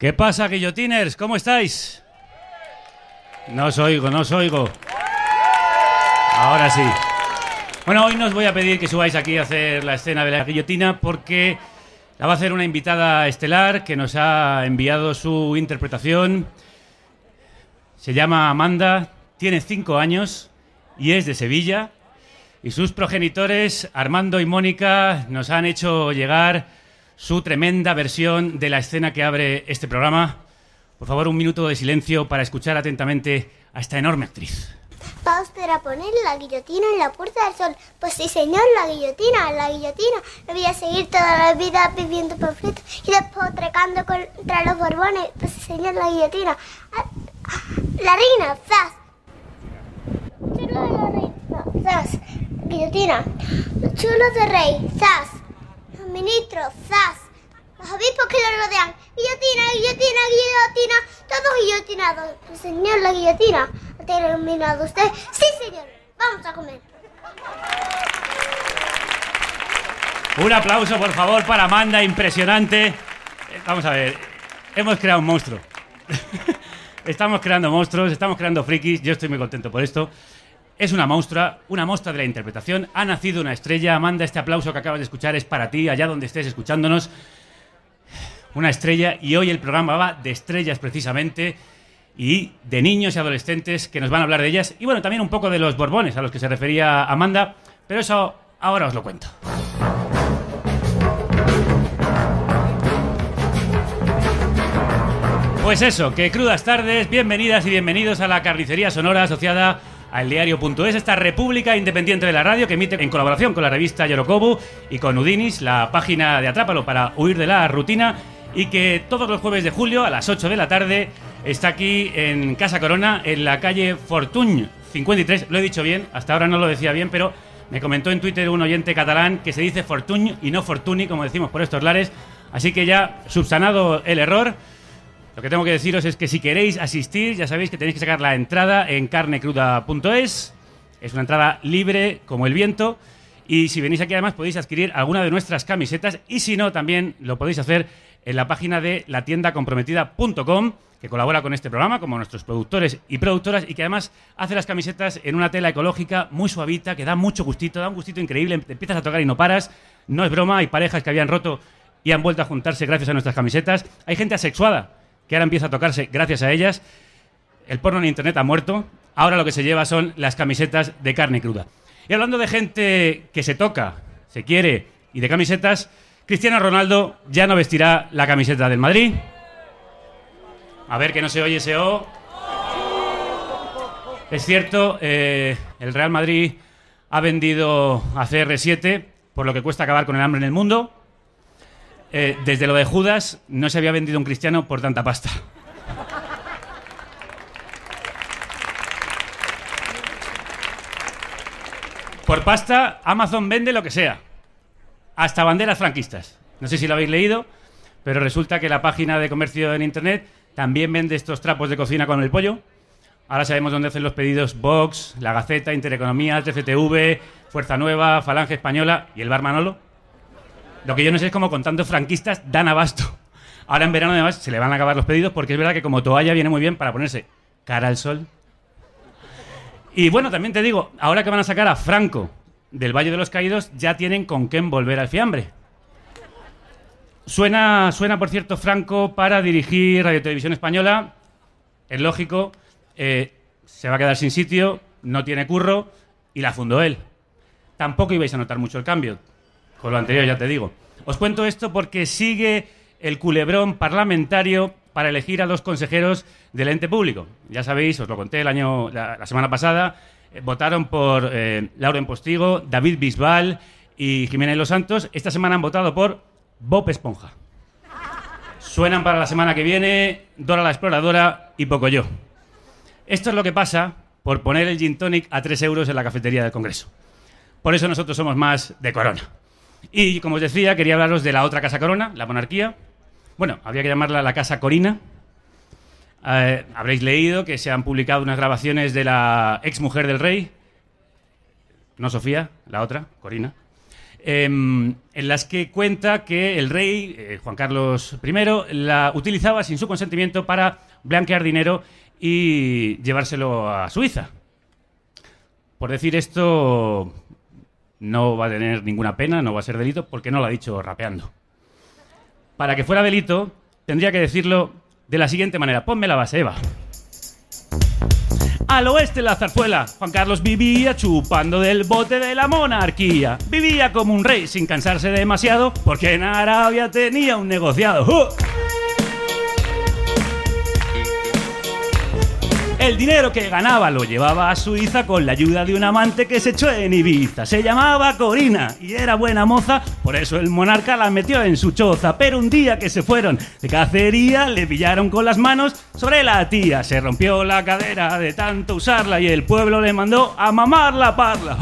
¿Qué pasa, guillotiners? ¿Cómo estáis? No os oigo, no os oigo. Ahora sí. Bueno, hoy no os voy a pedir que subáis aquí a hacer la escena de la guillotina porque la va a hacer una invitada estelar que nos ha enviado su interpretación. Se llama Amanda, tiene cinco años y es de Sevilla. Y sus progenitores, Armando y Mónica, nos han hecho llegar su tremenda versión de la escena que abre este programa. Por favor, un minuto de silencio para escuchar atentamente a esta enorme actriz. ¿Va usted a poner la guillotina en la Puerta del Sol? Pues sí, señor, la guillotina, la guillotina. Me voy a seguir toda la vida viviendo panfletos y después trecando contra los borbones. Pues sí, señor, la guillotina. Ah, ah, La reina, zas. Chulo de la reina, zas. Guillotina. Los chulos de rey, zas. Ministros, zas. Los obispos que lo rodean. Guillotina, guillotina, guillotina. Todos guillotinados. Pues señor, la guillotina. ¿Ha terminado usted? Sí, señor. Vamos a comer. Un aplauso, por favor, para Amanda, impresionante. Eh, Vamos a ver, hemos creado un monstruo. estamos creando monstruos, estamos creando frikis, yo estoy muy contento por esto. Es una monstrua, una monstrua de la interpretación. Ha nacido una estrella. Amanda, este aplauso que acabas de escuchar es para ti, allá donde estés escuchándonos. Una estrella, y hoy el programa va de estrellas precisamente, y de niños y adolescentes que nos van a hablar de ellas. Y bueno, también un poco de los borbones a los que se refería Amanda, pero eso ahora os lo cuento. Pues eso, que crudas tardes, bienvenidas y bienvenidos a la carnicería sonora asociada al diario.es, esta república independiente de la radio que emite en colaboración con la revista Yorokobu y con Udinis, la página de Atrápalo para huir de la rutina y que todos los jueves de julio a las 8 de la tarde está aquí en Casa Corona, en la calle Fortuny 53. Lo he dicho bien, hasta ahora no lo decía bien, pero me comentó en Twitter un oyente catalán que se dice Fortuny y no Fortuny, como decimos por estos lares. Así que ya subsanado el error, lo que tengo que deciros es que si queréis asistir, ya sabéis que tenéis que sacar la entrada en carnecruda.es. Es una entrada libre como el viento. Y si venís aquí además podéis adquirir alguna de nuestras camisetas y si no, también lo podéis hacer en la página de la tienda comprometida.com que colabora con este programa, como nuestros productores y productoras, y que además hace las camisetas en una tela ecológica muy suavita, que da mucho gustito, da un gustito increíble, te empiezas a tocar y no paras. No es broma, hay parejas que habían roto y han vuelto a juntarse gracias a nuestras camisetas. Hay gente asexuada que ahora empieza a tocarse gracias a ellas. El porno en internet ha muerto. Ahora lo que se lleva son las camisetas de carne cruda. Y hablando de gente que se toca, se quiere y de camisetas, Cristiano Ronaldo ya no vestirá la camiseta del Madrid. A ver que no se oye ese O. Es cierto, eh, el Real Madrid ha vendido a CR7 por lo que cuesta acabar con el hambre en el mundo. Eh, desde lo de Judas no se había vendido un cristiano por tanta pasta. Por pasta, Amazon vende lo que sea. Hasta banderas franquistas. No sé si lo habéis leído, pero resulta que la página de comercio en Internet también vende estos trapos de cocina con el pollo. Ahora sabemos dónde hacen los pedidos Vox, La Gaceta, Intereconomía, TFTV, Fuerza Nueva, Falange Española y el Bar Manolo. Lo que yo no sé es cómo con tantos franquistas dan abasto. Ahora en verano además se le van a acabar los pedidos porque es verdad que como toalla viene muy bien para ponerse cara al sol. Y bueno, también te digo, ahora que van a sacar a Franco del Valle de los Caídos, ya tienen con qué volver al fiambre. Suena, suena, por cierto, Franco para dirigir Radio Televisión Española. Es lógico, eh, se va a quedar sin sitio, no tiene curro y la fundó él. Tampoco ibais a notar mucho el cambio. Con lo anterior ya te digo. Os cuento esto porque sigue el culebrón parlamentario para elegir a los consejeros del ente público. Ya sabéis, os lo conté el año, la, la semana pasada, eh, votaron por eh, Lauren Postigo, David Bisbal y Jiménez Los Santos. Esta semana han votado por Bob Esponja. Suenan para la semana que viene Dora la Exploradora y Pocoyo. Esto es lo que pasa por poner el gin tonic a 3 euros en la cafetería del Congreso. Por eso nosotros somos más de Corona. Y como os decía, quería hablaros de la otra Casa Corona, la monarquía. Bueno, habría que llamarla la Casa Corina. Eh, habréis leído que se han publicado unas grabaciones de la ex mujer del rey, no Sofía, la otra, Corina, em, en las que cuenta que el rey, eh, Juan Carlos I, la utilizaba sin su consentimiento para blanquear dinero y llevárselo a Suiza. Por decir esto, no va a tener ninguna pena, no va a ser delito, porque no lo ha dicho rapeando. Para que fuera delito, tendría que decirlo de la siguiente manera. Ponme la base, Eva. Al oeste la zarzuela, Juan Carlos vivía chupando del bote de la monarquía. Vivía como un rey sin cansarse demasiado, porque en Arabia tenía un negociado. ¡Uh! El dinero que ganaba lo llevaba a Suiza con la ayuda de un amante que se echó en Ibiza. Se llamaba Corina y era buena moza, por eso el monarca la metió en su choza. Pero un día que se fueron de cacería, le pillaron con las manos sobre la tía. Se rompió la cadera de tanto usarla y el pueblo le mandó a mamar la parla.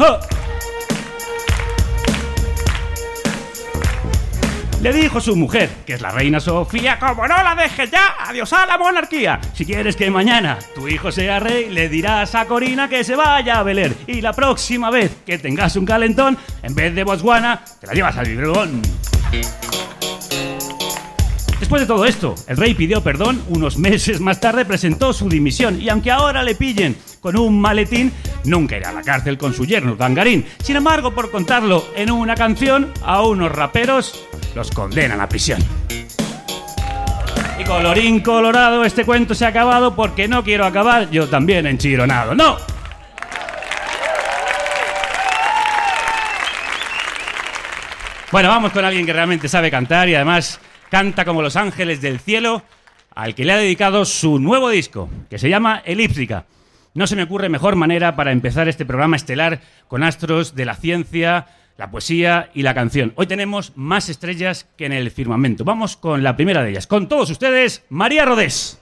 Le dijo su mujer, que es la reina Sofía, como no la dejes ya, adiós a la monarquía. Si quieres que mañana tu hijo sea rey, le dirás a Corina que se vaya a Beler. Y la próxima vez que tengas un calentón, en vez de Botswana, te la llevas al Libregón. Después de todo esto, el rey pidió perdón, unos meses más tarde presentó su dimisión y aunque ahora le pillen con un maletín, nunca irá a la cárcel con su yerno Dangarín. Sin embargo, por contarlo en una canción, a unos raperos los condenan a prisión. Y colorín colorado, este cuento se ha acabado porque no quiero acabar yo también enchironado. ¡No! Bueno, vamos con alguien que realmente sabe cantar y además canta como los ángeles del cielo, al que le ha dedicado su nuevo disco, que se llama Elíptica. No se me ocurre mejor manera para empezar este programa estelar con astros de la ciencia, la poesía y la canción. Hoy tenemos más estrellas que en el firmamento. Vamos con la primera de ellas. Con todos ustedes, María Rodés.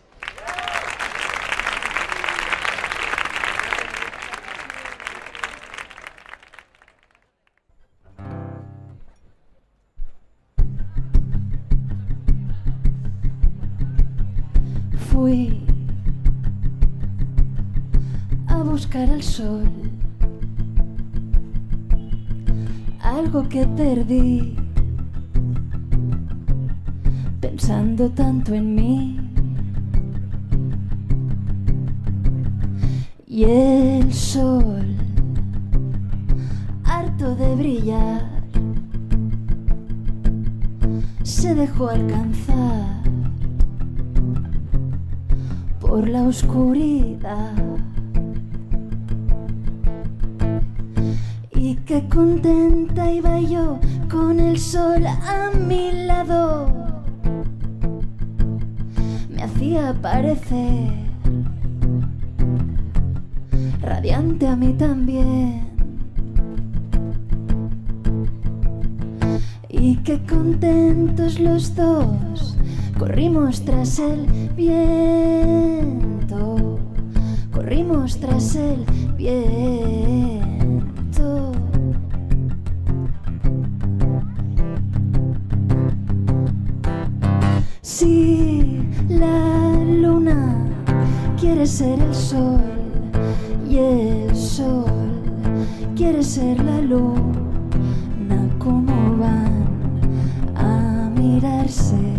A buscar el sol, algo que perdí, pensando tanto en mí. Y el sol, harto de brillar, se dejó alcanzar por la oscuridad. Y qué contenta iba yo con el sol a mi lado. Me hacía parecer radiante a mí también. Y qué contentos los dos corrimos tras el viento, corrimos tras el viento. Si la luna quiere ser el sol y el sol quiere ser la luna, ¿cómo van a mirarse?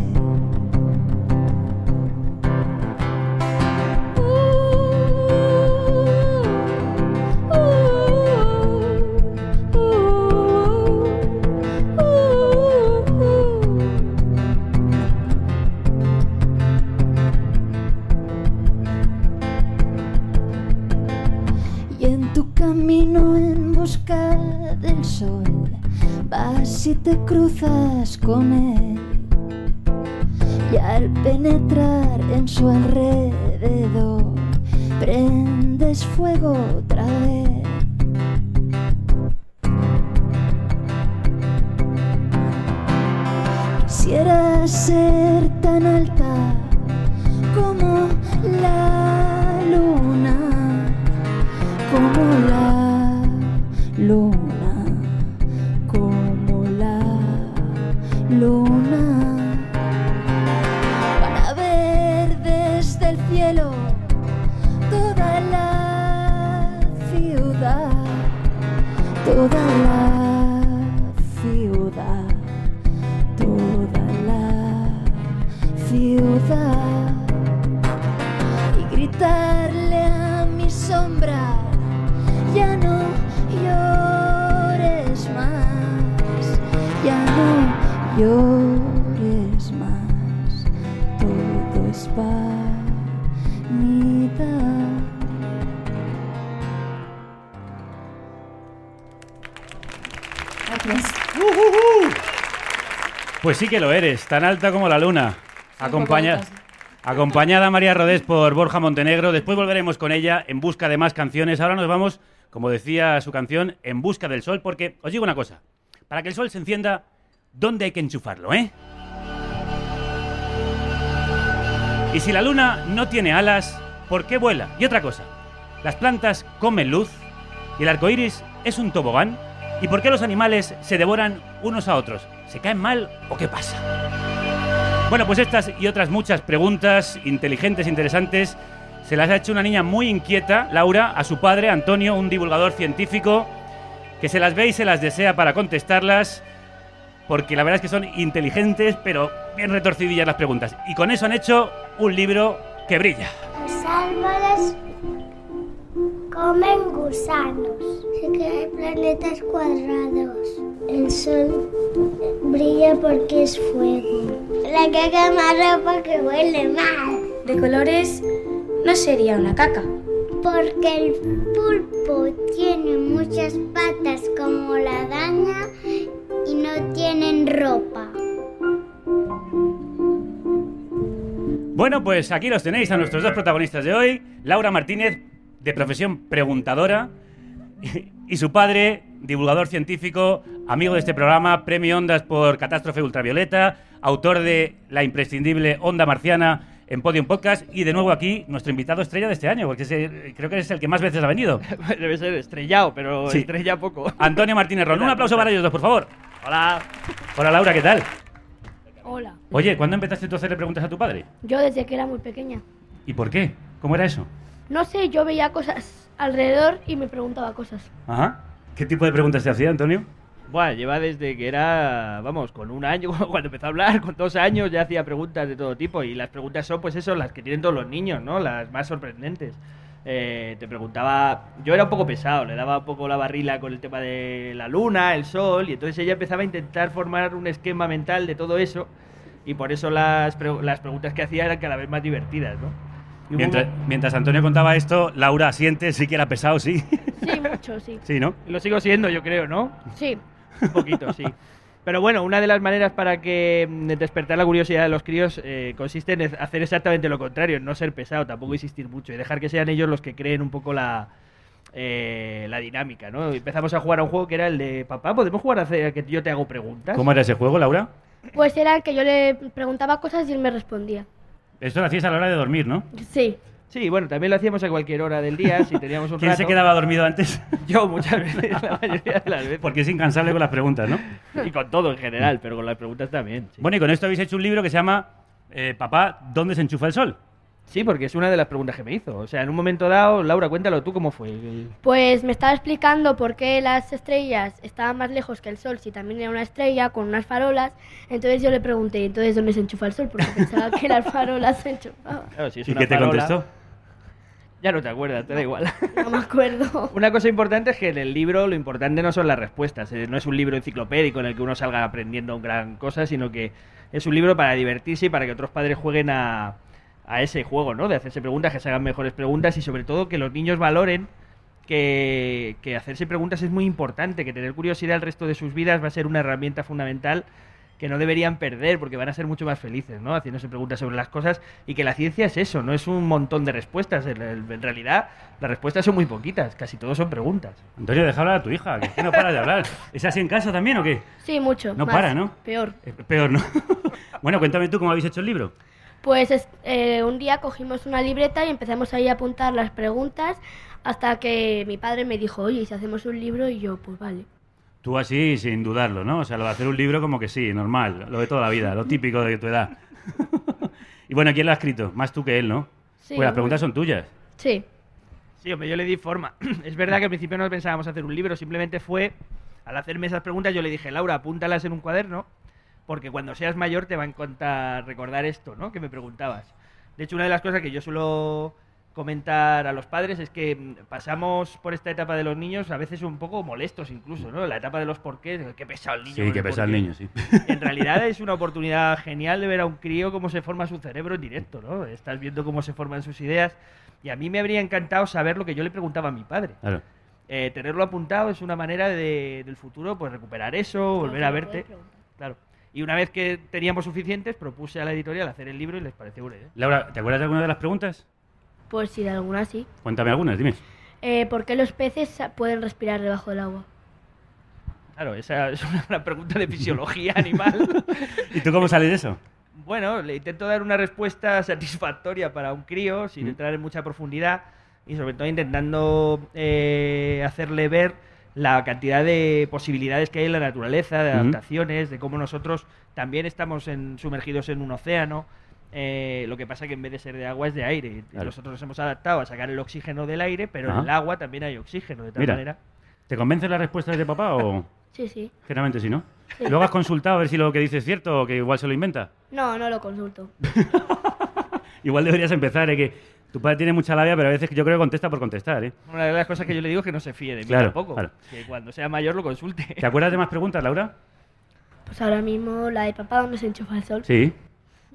Pues sí que lo eres, tan alta como la luna. Acompaña- acompañada María Rodés por Borja Montenegro. Después volveremos con ella en busca de más canciones. Ahora nos vamos, como decía su canción, en busca del sol, porque os digo una cosa. Para que el sol se encienda, ¿dónde hay que enchufarlo, eh? Y si la luna no tiene alas, ¿por qué vuela? Y otra cosa, las plantas comen luz y el arco iris es un tobogán. ¿Y por qué los animales se devoran unos a otros? ¿Se caen mal o qué pasa? Bueno, pues estas y otras muchas preguntas inteligentes, interesantes, se las ha hecho una niña muy inquieta, Laura, a su padre, Antonio, un divulgador científico, que se las ve y se las desea para contestarlas, porque la verdad es que son inteligentes, pero bien retorcidillas las preguntas. Y con eso han hecho un libro que brilla. Los árboles comen gusanos. Que hay planetas cuadrados. El sol brilla porque es fuego. La caca más ropa que huele mal. De colores no sería una caca. Porque el pulpo tiene muchas patas como la araña y no tienen ropa. Bueno, pues aquí los tenéis a nuestros dos protagonistas de hoy, Laura Martínez, de profesión preguntadora, y, su padre, divulgador científico, amigo de este programa, premio Ondas por Catástrofe Ultravioleta, autor de la imprescindible Onda Marciana en Podium Podcast, y de nuevo aquí nuestro invitado estrella de este año, porque es el- creo que es el que más veces ha venido. Debe ser estrellado, pero Sí. estrella poco. Antonio Martínez Ron. Un aplauso para ellos dos, por favor. Hola. Hola Laura, ¿qué tal? Hola. Oye, ¿cuándo empezaste tú a hacerle preguntas a tu padre? Yo desde que era muy pequeña. ¿Y por qué? ¿Cómo era eso? No sé, yo veía cosas alrededor y me preguntaba cosas. Ajá. ¿Qué tipo de preguntas te hacía, Antonio? Bueno, lleva desde que era, vamos, con un año, cuando empezó a hablar, con dos años ya hacía preguntas de todo tipo. Y las preguntas son, pues eso, las que tienen todos los niños, ¿no? Las más sorprendentes. Eh, te preguntaba, yo era un poco pesado, le daba un poco la barrila con el tema de la luna, el sol, y entonces ella empezaba a intentar formar un esquema mental de todo eso, y por eso las, pre- las preguntas que hacía eran cada vez más divertidas, ¿no? Mientras, Antonio contaba esto, Laura asiente, sí que era pesado, sí. Sí, mucho, sí. Sí, ¿no? Lo sigo siendo, yo creo, ¿no? Sí. Un poquito, sí. Pero bueno, una de las maneras para que mm, despertar la curiosidad de los críos eh, consiste en hacer exactamente lo contrario, en no ser pesado, tampoco insistir mucho y dejar que sean ellos los que creen un poco la, eh, la dinámica, ¿no? Empezamos a jugar a un juego que era el de papá, ¿podemos jugar a hacer que yo te hago preguntas? ¿Cómo era ese juego, Laura? Pues era que yo le preguntaba cosas y él me respondía. Esto lo hacías a la hora de dormir, ¿no? Sí. Sí, bueno, también lo hacíamos a cualquier hora del día, si teníamos un ¿Quién se quedaba dormido antes? Yo muchas veces, la mayoría de las veces. Porque es incansable con las preguntas, ¿no? Y con todo en general, pero con las preguntas también. sí. Bueno, y con esto habéis hecho un libro que se llama eh, Papá, ¿dónde se enchufa el sol? Sí, porque es una de las preguntas que me hizo. O sea, en un momento dado, Laura, cuéntalo tú cómo fue. Pues me estaba explicando por qué las estrellas estaban más lejos que el sol si también era una estrella con unas farolas. Entonces yo le pregunté, ¿entonces dónde se enchufa el sol? Porque pensaba que las farolas se enchufaban. Claro, si es ¿Y una qué te farola- contestó? Ya no te acuerdas, te da igual. No me acuerdo. Una cosa importante es que en el libro lo importante no son las respuestas. eh, No es un libro enciclopédico en el que uno salga aprendiendo gran cosa, sino que es un libro para divertirse y para que otros padres jueguen a, a ese juego, ¿no? De hacerse preguntas, que se hagan mejores preguntas y sobre todo que los niños valoren que, que hacerse preguntas es muy importante, que tener curiosidad el resto de sus vidas va a ser una herramienta fundamental que no deberían perder porque van a ser mucho más felices, ¿no? Haciéndose preguntas sobre las cosas y que la ciencia es eso, no es un montón de respuestas. En, en realidad, las respuestas son muy poquitas, casi todo son preguntas. Antonio, deja hablar a tu hija, que es que no para de hablar. ¿Es así en casa también o qué? Sí, mucho. No más. para, ¿no? Peor. Eh, Peor, ¿no? bueno, cuéntame tú cómo habéis hecho el libro. Pues es- eh, un día cogimos una libreta y empezamos ahí a apuntar las preguntas hasta que mi padre me dijo, oye, ¿y si hacemos un libro? Y yo, pues vale. Tú así, sin dudarlo, ¿no? O sea, lo de hacer un libro como que sí, normal, lo de toda la vida, lo típico de tu edad. y bueno, ¿quién lo ha escrito? Más tú que él, ¿no? Sí, pues las preguntas son tuyas. Sí. Sí, hombre, yo le di forma. es verdad que al principio no pensábamos hacer un libro, simplemente fue, al hacerme esas preguntas, yo le dije, Laura, apúntalas en un cuaderno, porque cuando seas mayor te va a encantar recordar esto, ¿no? Que me preguntabas. De hecho, una de las cosas que yo suelo comentar a los padres es que mm, pasamos por esta etapa de los niños a veces un poco molestos incluso, ¿no? La etapa de los porqués, qué pesado el niño. Sí, con que el pesa el porqué. niño, sí. En realidad es una oportunidad genial de ver a un crío cómo se forma su cerebro en directo, ¿no? Estás viendo cómo se forman sus ideas y a mí me habría encantado saber lo que yo le preguntaba a mi padre. Claro. Eh, tenerlo apuntado es una manera de, del futuro, pues recuperar eso, volver a verte. Claro. Y una vez que teníamos suficientes, propuse a la editorial hacer el libro y les pareció buena idea. Laura, ¿te acuerdas de alguna de las preguntas? Pues sí, de alguna sí. Cuéntame algunas, dime. Eh, ¿Por qué los peces pueden respirar debajo del agua? Claro, esa es una, una pregunta de fisiología animal. ¿Y tú cómo sales de eso? Bueno, le intento dar una respuesta satisfactoria para un crío, sin Mm. entrar en mucha profundidad y sobre todo intentando eh, hacerle ver la cantidad de posibilidades que hay en la naturaleza, de adaptaciones, de cómo nosotros también estamos en- sumergidos en un océano. Eh, lo que pasa que en vez de ser de agua es de aire. Claro. Nosotros nos hemos adaptado a sacar el oxígeno del aire, pero Ajá. en el agua también hay oxígeno, de tal Mira. manera. ¿Te convence la respuesta de papá o Sí, sí. generalmente sí, no? ¿Luego has consultado a ver si lo que dice es cierto o que igual se lo inventa? No, no lo consulto. Igual deberías empezar, ¿eh? que tu padre tiene mucha labia, pero a veces yo creo que contesta por contestar, ¿eh? Una de las cosas que yo le digo es que no se fíe de mí Claro, tampoco. claro. Que cuando sea mayor lo consulte. ¿Te acuerdas de más preguntas, Laura? Pues ahora mismo la de papá, ¿dónde se enchufa el sol? Sí.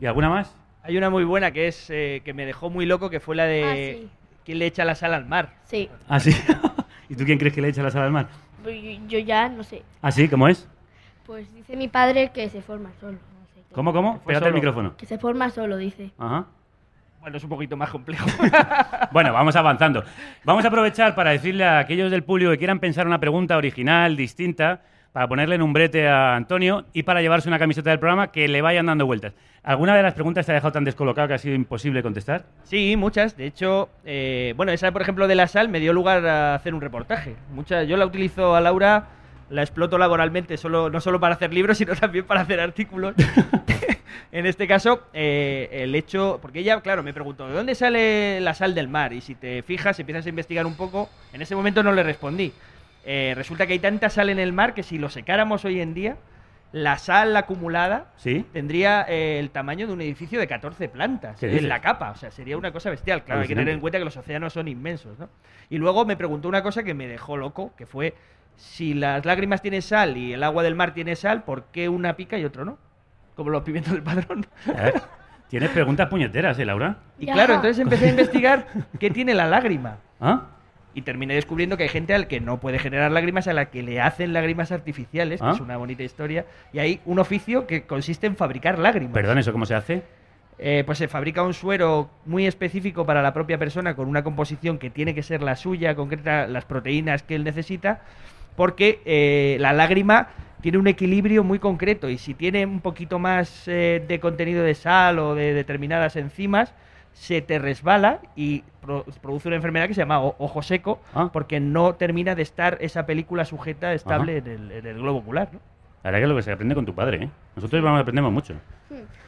¿Y alguna más? Hay una muy buena que es eh, que me dejó muy loco, que fue la de Ah, sí. quién le echa la sal al mar. Sí. Ah, sí. ¿Y tú quién crees que le echa la sal al mar? Pues Yo, ya no sé. Ah, sí, ¿cómo es? Pues dice mi padre que se forma solo. no sé. ¿Cómo, cómo? Pégate el solo. micrófono. Que se forma solo, dice. Ajá. Bueno, es un poquito más complejo. Bueno, vamos avanzando. Vamos a aprovechar para decirle a aquellos del público que quieran pensar una pregunta original, distinta, para ponerle en un brete a Antonio y para llevarse una camiseta del programa que le vayan dando vueltas. ¿Alguna de las preguntas te ha dejado tan descolocado que ha sido imposible contestar? sí, muchas. De hecho, eh, bueno, esa, por ejemplo, de la sal me dio lugar a hacer un reportaje. Muchas, yo la utilizo a Laura, la exploto laboralmente, solo, no solo para hacer libros, sino también para hacer artículos. en este caso, eh, el hecho, porque ella, claro, me preguntó, ¿de dónde sale la sal del mar? Y si te fijas, empiezas a investigar un poco, en ese momento no le respondí. Eh, resulta que hay tanta sal en el mar que si lo secáramos hoy en día, la sal acumulada ¿Sí? tendría eh, el tamaño de un edificio de 14 plantas ¿Qué en la capa. O sea, sería una cosa bestial. Claro, hay que tener en cuenta que los océanos son inmensos, ¿no? Y luego me preguntó una cosa que me dejó loco, que fue si las lágrimas tienen sal y el agua del mar tiene sal, ¿por qué una pica y otro no? Como los pimientos del padrón. A ver, Tienes preguntas puñeteras, ¿eh, Laura? Y Ya. claro, entonces empecé a investigar qué tiene la lágrima. ¿Ah? Y terminé descubriendo que hay gente al que no puede generar lágrimas, a la que le hacen lágrimas artificiales, que Ah. es una bonita historia. Y hay un oficio que consiste en fabricar lágrimas. Perdón, ¿eso cómo se hace? Eh, pues se fabrica un suero muy específico para la propia persona con una composición que tiene que ser la suya, concreta, las proteínas que él necesita, porque eh, la lágrima tiene un equilibrio muy concreto y si tiene un poquito más eh, de contenido de sal o de determinadas enzimas, se te resbala y pro- produce una enfermedad que se llama ojo seco, Ah. porque no termina de estar esa película sujeta, estable en el, en el globo ocular. ¿no? La verdad que es lo que se aprende con tu padre, ¿eh? Nosotros vamos, aprendemos mucho.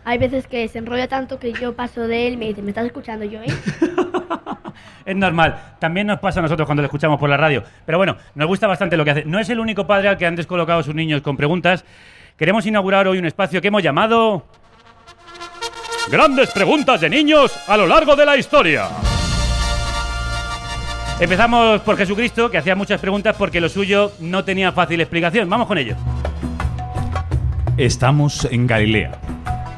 Hay veces que se enrolla tanto que yo paso de él y me dice, ¿me estás escuchando yo, eh? Es normal. También nos pasa a nosotros cuando lo escuchamos por la radio. Pero bueno, nos gusta bastante lo que hace. No es el único padre al que han descolocado a sus niños con preguntas. Queremos inaugurar hoy un espacio que hemos llamado... Grandes preguntas de niños a lo largo de la historia. Empezamos por Jesucristo, que hacía muchas preguntas porque lo suyo no tenía fácil explicación. Vamos con ello. Estamos en Galilea,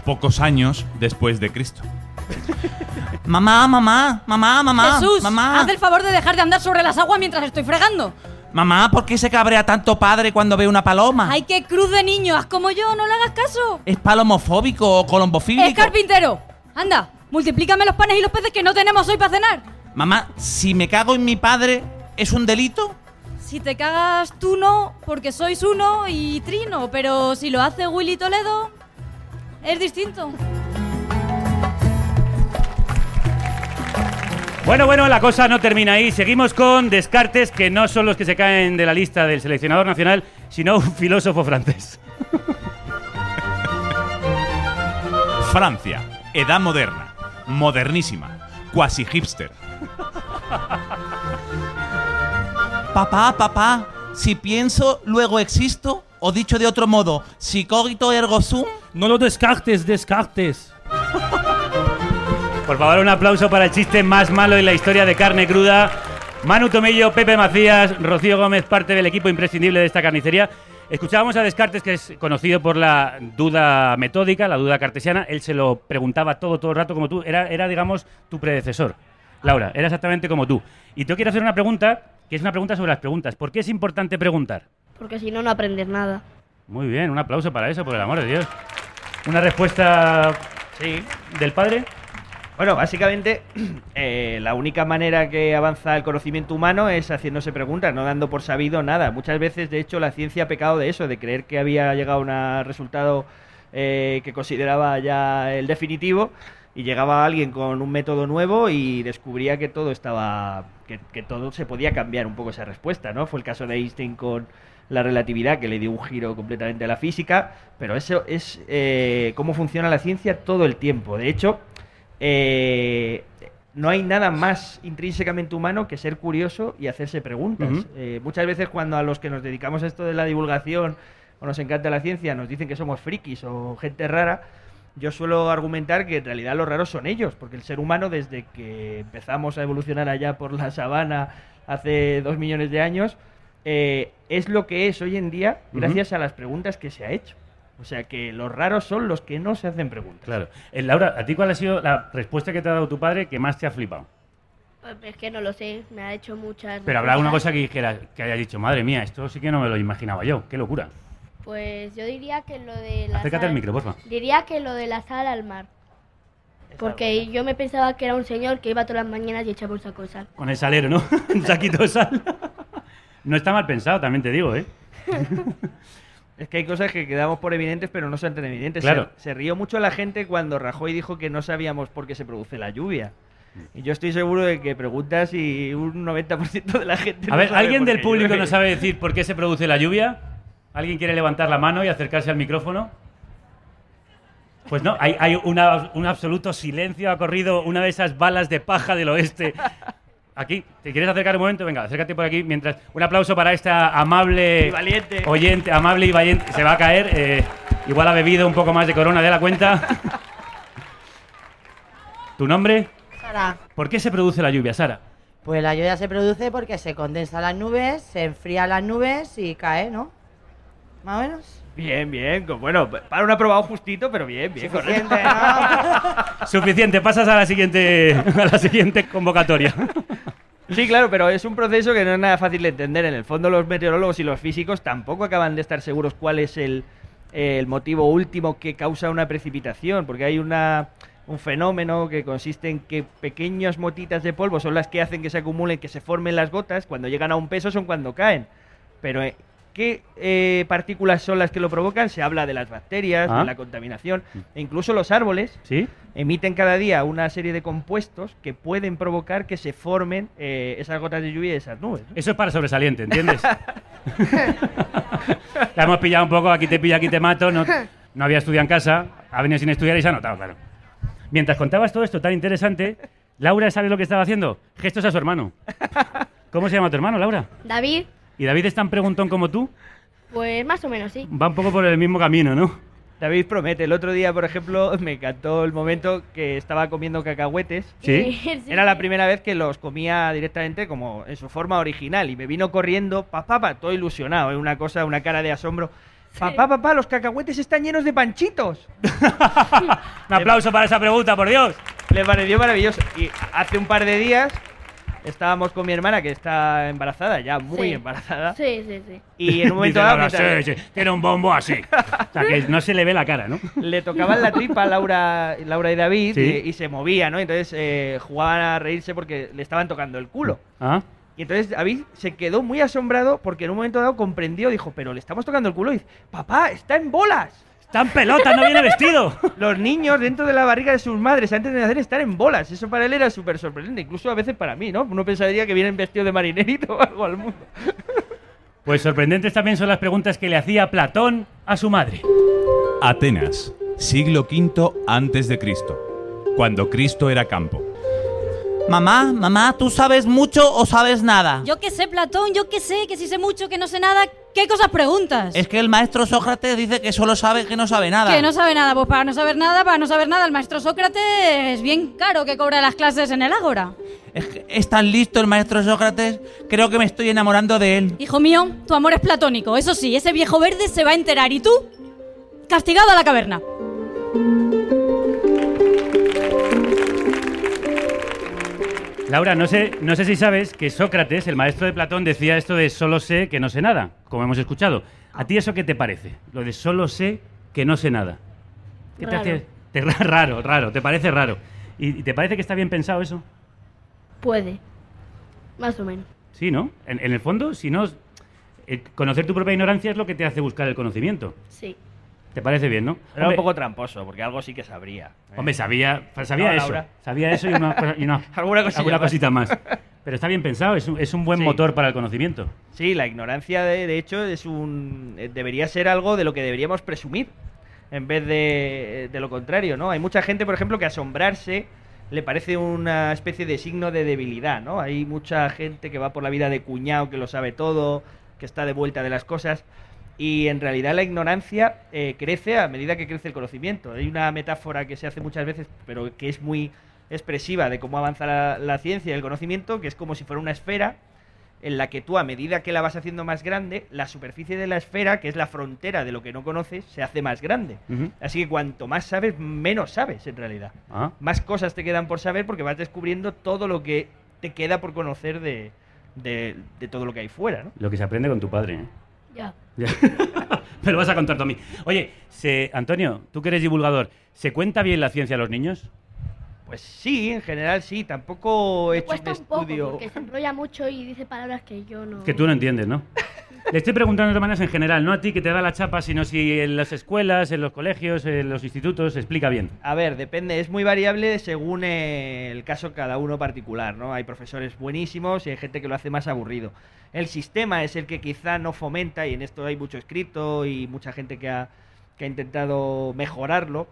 pocos años después de Cristo. Mamá, mamá, mamá, mamá. Jesús, mamá. haz el favor de dejar de andar sobre las aguas mientras estoy fregando. Mamá, ¿por qué se cabrea tanto padre cuando ve una paloma? Ay, qué cruz de niño, haz como yo, no le hagas caso. ¿Es palomofóbico o colombofílico? Es carpintero. Anda, multiplícame los panes y los peces que no tenemos hoy para cenar. Mamá, si me cago en mi padre, ¿es un delito? Si te cagas tú no, porque sois uno y trino, pero si lo hace Willy Toledo, es distinto. Bueno, bueno, la cosa no termina ahí. Seguimos con descartes que no son los que se caen de la lista del seleccionador nacional, sino un filósofo francés. Francia, edad moderna, modernísima, cuasi hipster. Papá, papá, si pienso, luego existo. O dicho de otro modo, si cogito ergo sum, No lo descartes, descartes. Por favor, un aplauso para el chiste más malo en la historia de carne cruda. Manu Tomillo, Pepe Macías, Rocío Gómez, parte del equipo imprescindible de esta carnicería. Escuchábamos a Descartes, que es conocido por la duda metódica, la duda cartesiana. Él se lo preguntaba todo, todo el rato como tú. Era, era digamos, tu predecesor. Laura, era exactamente como tú. Y te quiero hacer una pregunta, que es una pregunta sobre las preguntas. ¿Por qué es importante preguntar? Porque si no, no aprendes nada. Muy bien, un aplauso para eso, por el amor de Dios. Una respuesta Sí. del padre. Bueno, básicamente eh, la única manera que avanza el conocimiento humano es haciéndose preguntas, no dando por sabido nada. Muchas veces, de hecho, la ciencia ha pecado de eso, de creer que había llegado a un resultado eh, que consideraba ya el definitivo y llegaba alguien con un método nuevo y descubría que todo estaba, que, todo se podía cambiar un poco esa respuesta, ¿no? Fue el caso de Einstein con la relatividad que le dio un giro completamente a la física, pero eso es eh, cómo funciona la ciencia todo el tiempo. De hecho, eh, no hay nada más intrínsecamente humano que ser curioso y hacerse preguntas. Eh, muchas veces cuando a los que nos dedicamos a esto de la divulgación o nos encanta la ciencia nos dicen que somos frikis o gente rara, yo suelo argumentar que en realidad los raros son ellos, porque el ser humano desde que empezamos a evolucionar allá por la sabana hace dos millones de años, eh, es lo que es hoy en día gracias a las preguntas que se ha hecho. O sea que los raros son los que no se hacen preguntas. Claro. Eh, Laura, ¿a ti cuál ha sido la respuesta que te ha dado tu padre que más te ha flipado? Pues Es que no lo sé, me ha hecho muchas. Pero habrá una cosa que dijera, que haya dicho, madre mía, esto sí que no me lo imaginaba yo. Qué locura. Pues yo diría que lo de la Acércate sal- al micro, porfa. Diría que lo de la sal al mar. Porque yo me pensaba que era un señor que iba todas las mañanas y echaba un saco de sal. Con el salero, ¿no? un saquito de sal. no está mal pensado, también te digo, ¿eh? Es que hay cosas que quedamos por evidentes, pero no son tan evidentes. Claro. Se, se rió mucho la gente cuando Rajoy dijo que no sabíamos por qué se produce la lluvia. Y yo estoy seguro de que preguntas y un 90% de la gente. A no ver, sabe ¿alguien del público llueve. no sabe decir por qué se produce la lluvia? ¿Alguien quiere levantar la mano y acercarse al micrófono? Pues no, hay, hay una- un absoluto silencio, ha corrido una de esas balas de paja del oeste. Aquí, ¿te quieres acercar un momento? Venga, acércate por aquí mientras... Un aplauso para esta amable Y valiente. oyente, amable y valiente. Se va a caer, eh, igual ha bebido un poco más de corona de la cuenta. ¿Tu nombre? Sara, ¿Por qué se produce la lluvia, Sara? pues la lluvia se produce porque se condensan las nubes, se enfrían las nubes y cae, ¿no? Más o menos. Bien, bien. Bueno, para un aprobado justito, pero bien, bien. Suficiente, ¿no? Suficiente, pasas a la siguiente, a la siguiente convocatoria. Sí, claro, pero es un proceso que no es nada fácil de entender. En el fondo, los meteorólogos y los físicos tampoco acaban de estar seguros cuál es el, el motivo último que causa una precipitación, porque hay una, un fenómeno que consiste en que pequeñas motitas de polvo son las que hacen que se acumulen, que se formen las gotas. Cuando llegan a un peso son cuando caen. Pero, eh, ¿qué eh, partículas son las que lo provocan? Se habla de las bacterias, Ah. de la contaminación, e incluso los árboles ¿Sí? emiten cada día una serie de compuestos que pueden provocar que se formen eh, esas gotas de lluvia y esas nubes. ¿no? Eso es para sobresaliente, ¿entiendes? La hemos pillado un poco, aquí te pillo, aquí te mato. No, no había estudiado en casa, ha venido sin estudiar y se ha notado, claro. Mientras contabas todo esto tan interesante, Laura, ¿sabes lo que estaba haciendo? Gestos a su hermano. ¿Cómo se llama tu hermano, Laura? David, ¿Y David es tan preguntón como tú? pues más o menos sí. Va un poco por el mismo camino, ¿no? David promete. El otro día, por ejemplo, me encantó el momento que estaba comiendo cacahuetes. Sí. Sí. Era la primera vez que los comía directamente como en su forma original y me vino corriendo, papá, papá, todo ilusionado, ¿eh? una cosa, una cara de asombro. Papá, papá, los cacahuetes están llenos de panchitos. Un aplauso para esa pregunta, por Dios. Le pareció maravilloso. Y hace un par de días estábamos con mi hermana que está embarazada, ya muy Sí. embarazada. Sí, sí, sí. Y en un momento dado, mientras sí, sí, tiene un bombo así. O sea, que no se le ve la cara, ¿no? le tocaban la tripa a Laura, Laura y David Sí. y, y se movía, ¿no? Entonces eh, jugaban a reírse porque le estaban tocando el culo. ¿Ah? Y entonces David se quedó muy asombrado porque en un momento dado comprendió, dijo, pero le estamos tocando el culo. Y dice, papá, está en bolas. Está en pelota, no viene vestido. Los niños dentro de la barriga de sus madres antes de nacer están en bolas. Eso para él era súper sorprendente, incluso a veces para mí, ¿no? Uno pensaría que vienen vestidos de marinerito o algo al mundo. Pues sorprendentes también son las preguntas que le hacía Platón a su madre. Atenas, siglo V antes de Cristo, cuando Cristo era campo. Mamá, mamá, ¿tú sabes mucho o sabes nada? Yo que sé, Platón, yo que sé, que si sé mucho, que no sé nada, ¿Qué cosas preguntas? Es que el maestro Sócrates dice que solo sabe que no sabe nada. Que no sabe nada. Pues para no saber nada, para no saber nada, el maestro Sócrates es bien caro que cobra las clases en el Ágora. Es, que es tan listo el maestro Sócrates, creo que me estoy enamorando de él. Hijo mío, tu amor es platónico. Eso sí, ese viejo verde se va a enterar. ¿Y tú? Castigado a la caverna. Laura, no sé, no sé si sabes que Sócrates, el maestro de Platón, decía esto de solo sé que no sé nada, como hemos escuchado. ¿A ti eso qué te parece? Lo de solo sé que no sé nada. ¿Qué Raro. te hace? te- raro, raro, ¿te parece raro? ¿Y, te parece que está bien pensado eso? Puede. Más o menos. Sí, ¿no? En, en el fondo, si no, eh, conocer tu propia ignorancia es lo que te hace buscar el conocimiento. Sí. ¿Te parece bien, no? Era un poco tramposo, porque algo sí que sabría. ¿eh? Hombre, sabía, sabía No, eso. Laura. Sabía eso y una, cosa- y una- Alguna cosilla alguna más. cosita más. Pero está bien pensado, es un, es un buen Sí. motor para el conocimiento. Sí, la ignorancia, de, de hecho, es un eh, debería ser algo de lo que deberíamos presumir, en vez de, de lo contrario, ¿no? Hay mucha gente, por ejemplo, que asombrarse le parece una especie de signo de debilidad, ¿no? Hay mucha gente que va por la vida de cuñado, que lo sabe todo, que está de vuelta de las cosas, y en realidad la ignorancia eh, crece a medida que crece el conocimiento. Hay una metáfora que se hace muchas veces, pero que es muy expresiva de cómo avanza la, la ciencia y el conocimiento, que es como si fuera una esfera en la que tú, a medida que la vas haciendo más grande, la superficie de la esfera, que es la frontera de lo que no conoces, se hace más grande. Así que cuanto más sabes, menos sabes en realidad. Ah. Más cosas te quedan por saber porque vas descubriendo todo lo que te queda por conocer de, de, de todo lo que hay fuera, ¿no? Lo que se aprende con tu padre, ¿eh? Ya. Ya. Me lo vas a contar tú a mí. Oye, se- Antonio, tú que eres divulgador, ¿se cuenta bien la ciencia a los niños? Pues sí, en general sí. Tampoco he Me hecho un un poco estudio... porque se enrolla mucho y dice palabras que yo no... Que tú no entiendes, ¿no? Le estoy preguntando de maneras en general, no a ti que te da la chapa, sino si en las escuelas, en los colegios, en los institutos se explica bien. A ver, depende, es muy variable según el caso cada uno particular, ¿no? Hay profesores buenísimos y hay gente que lo hace más aburrido. El sistema es el que quizá no fomenta, y en esto hay mucho escrito y mucha gente que ha, que ha intentado mejorarlo,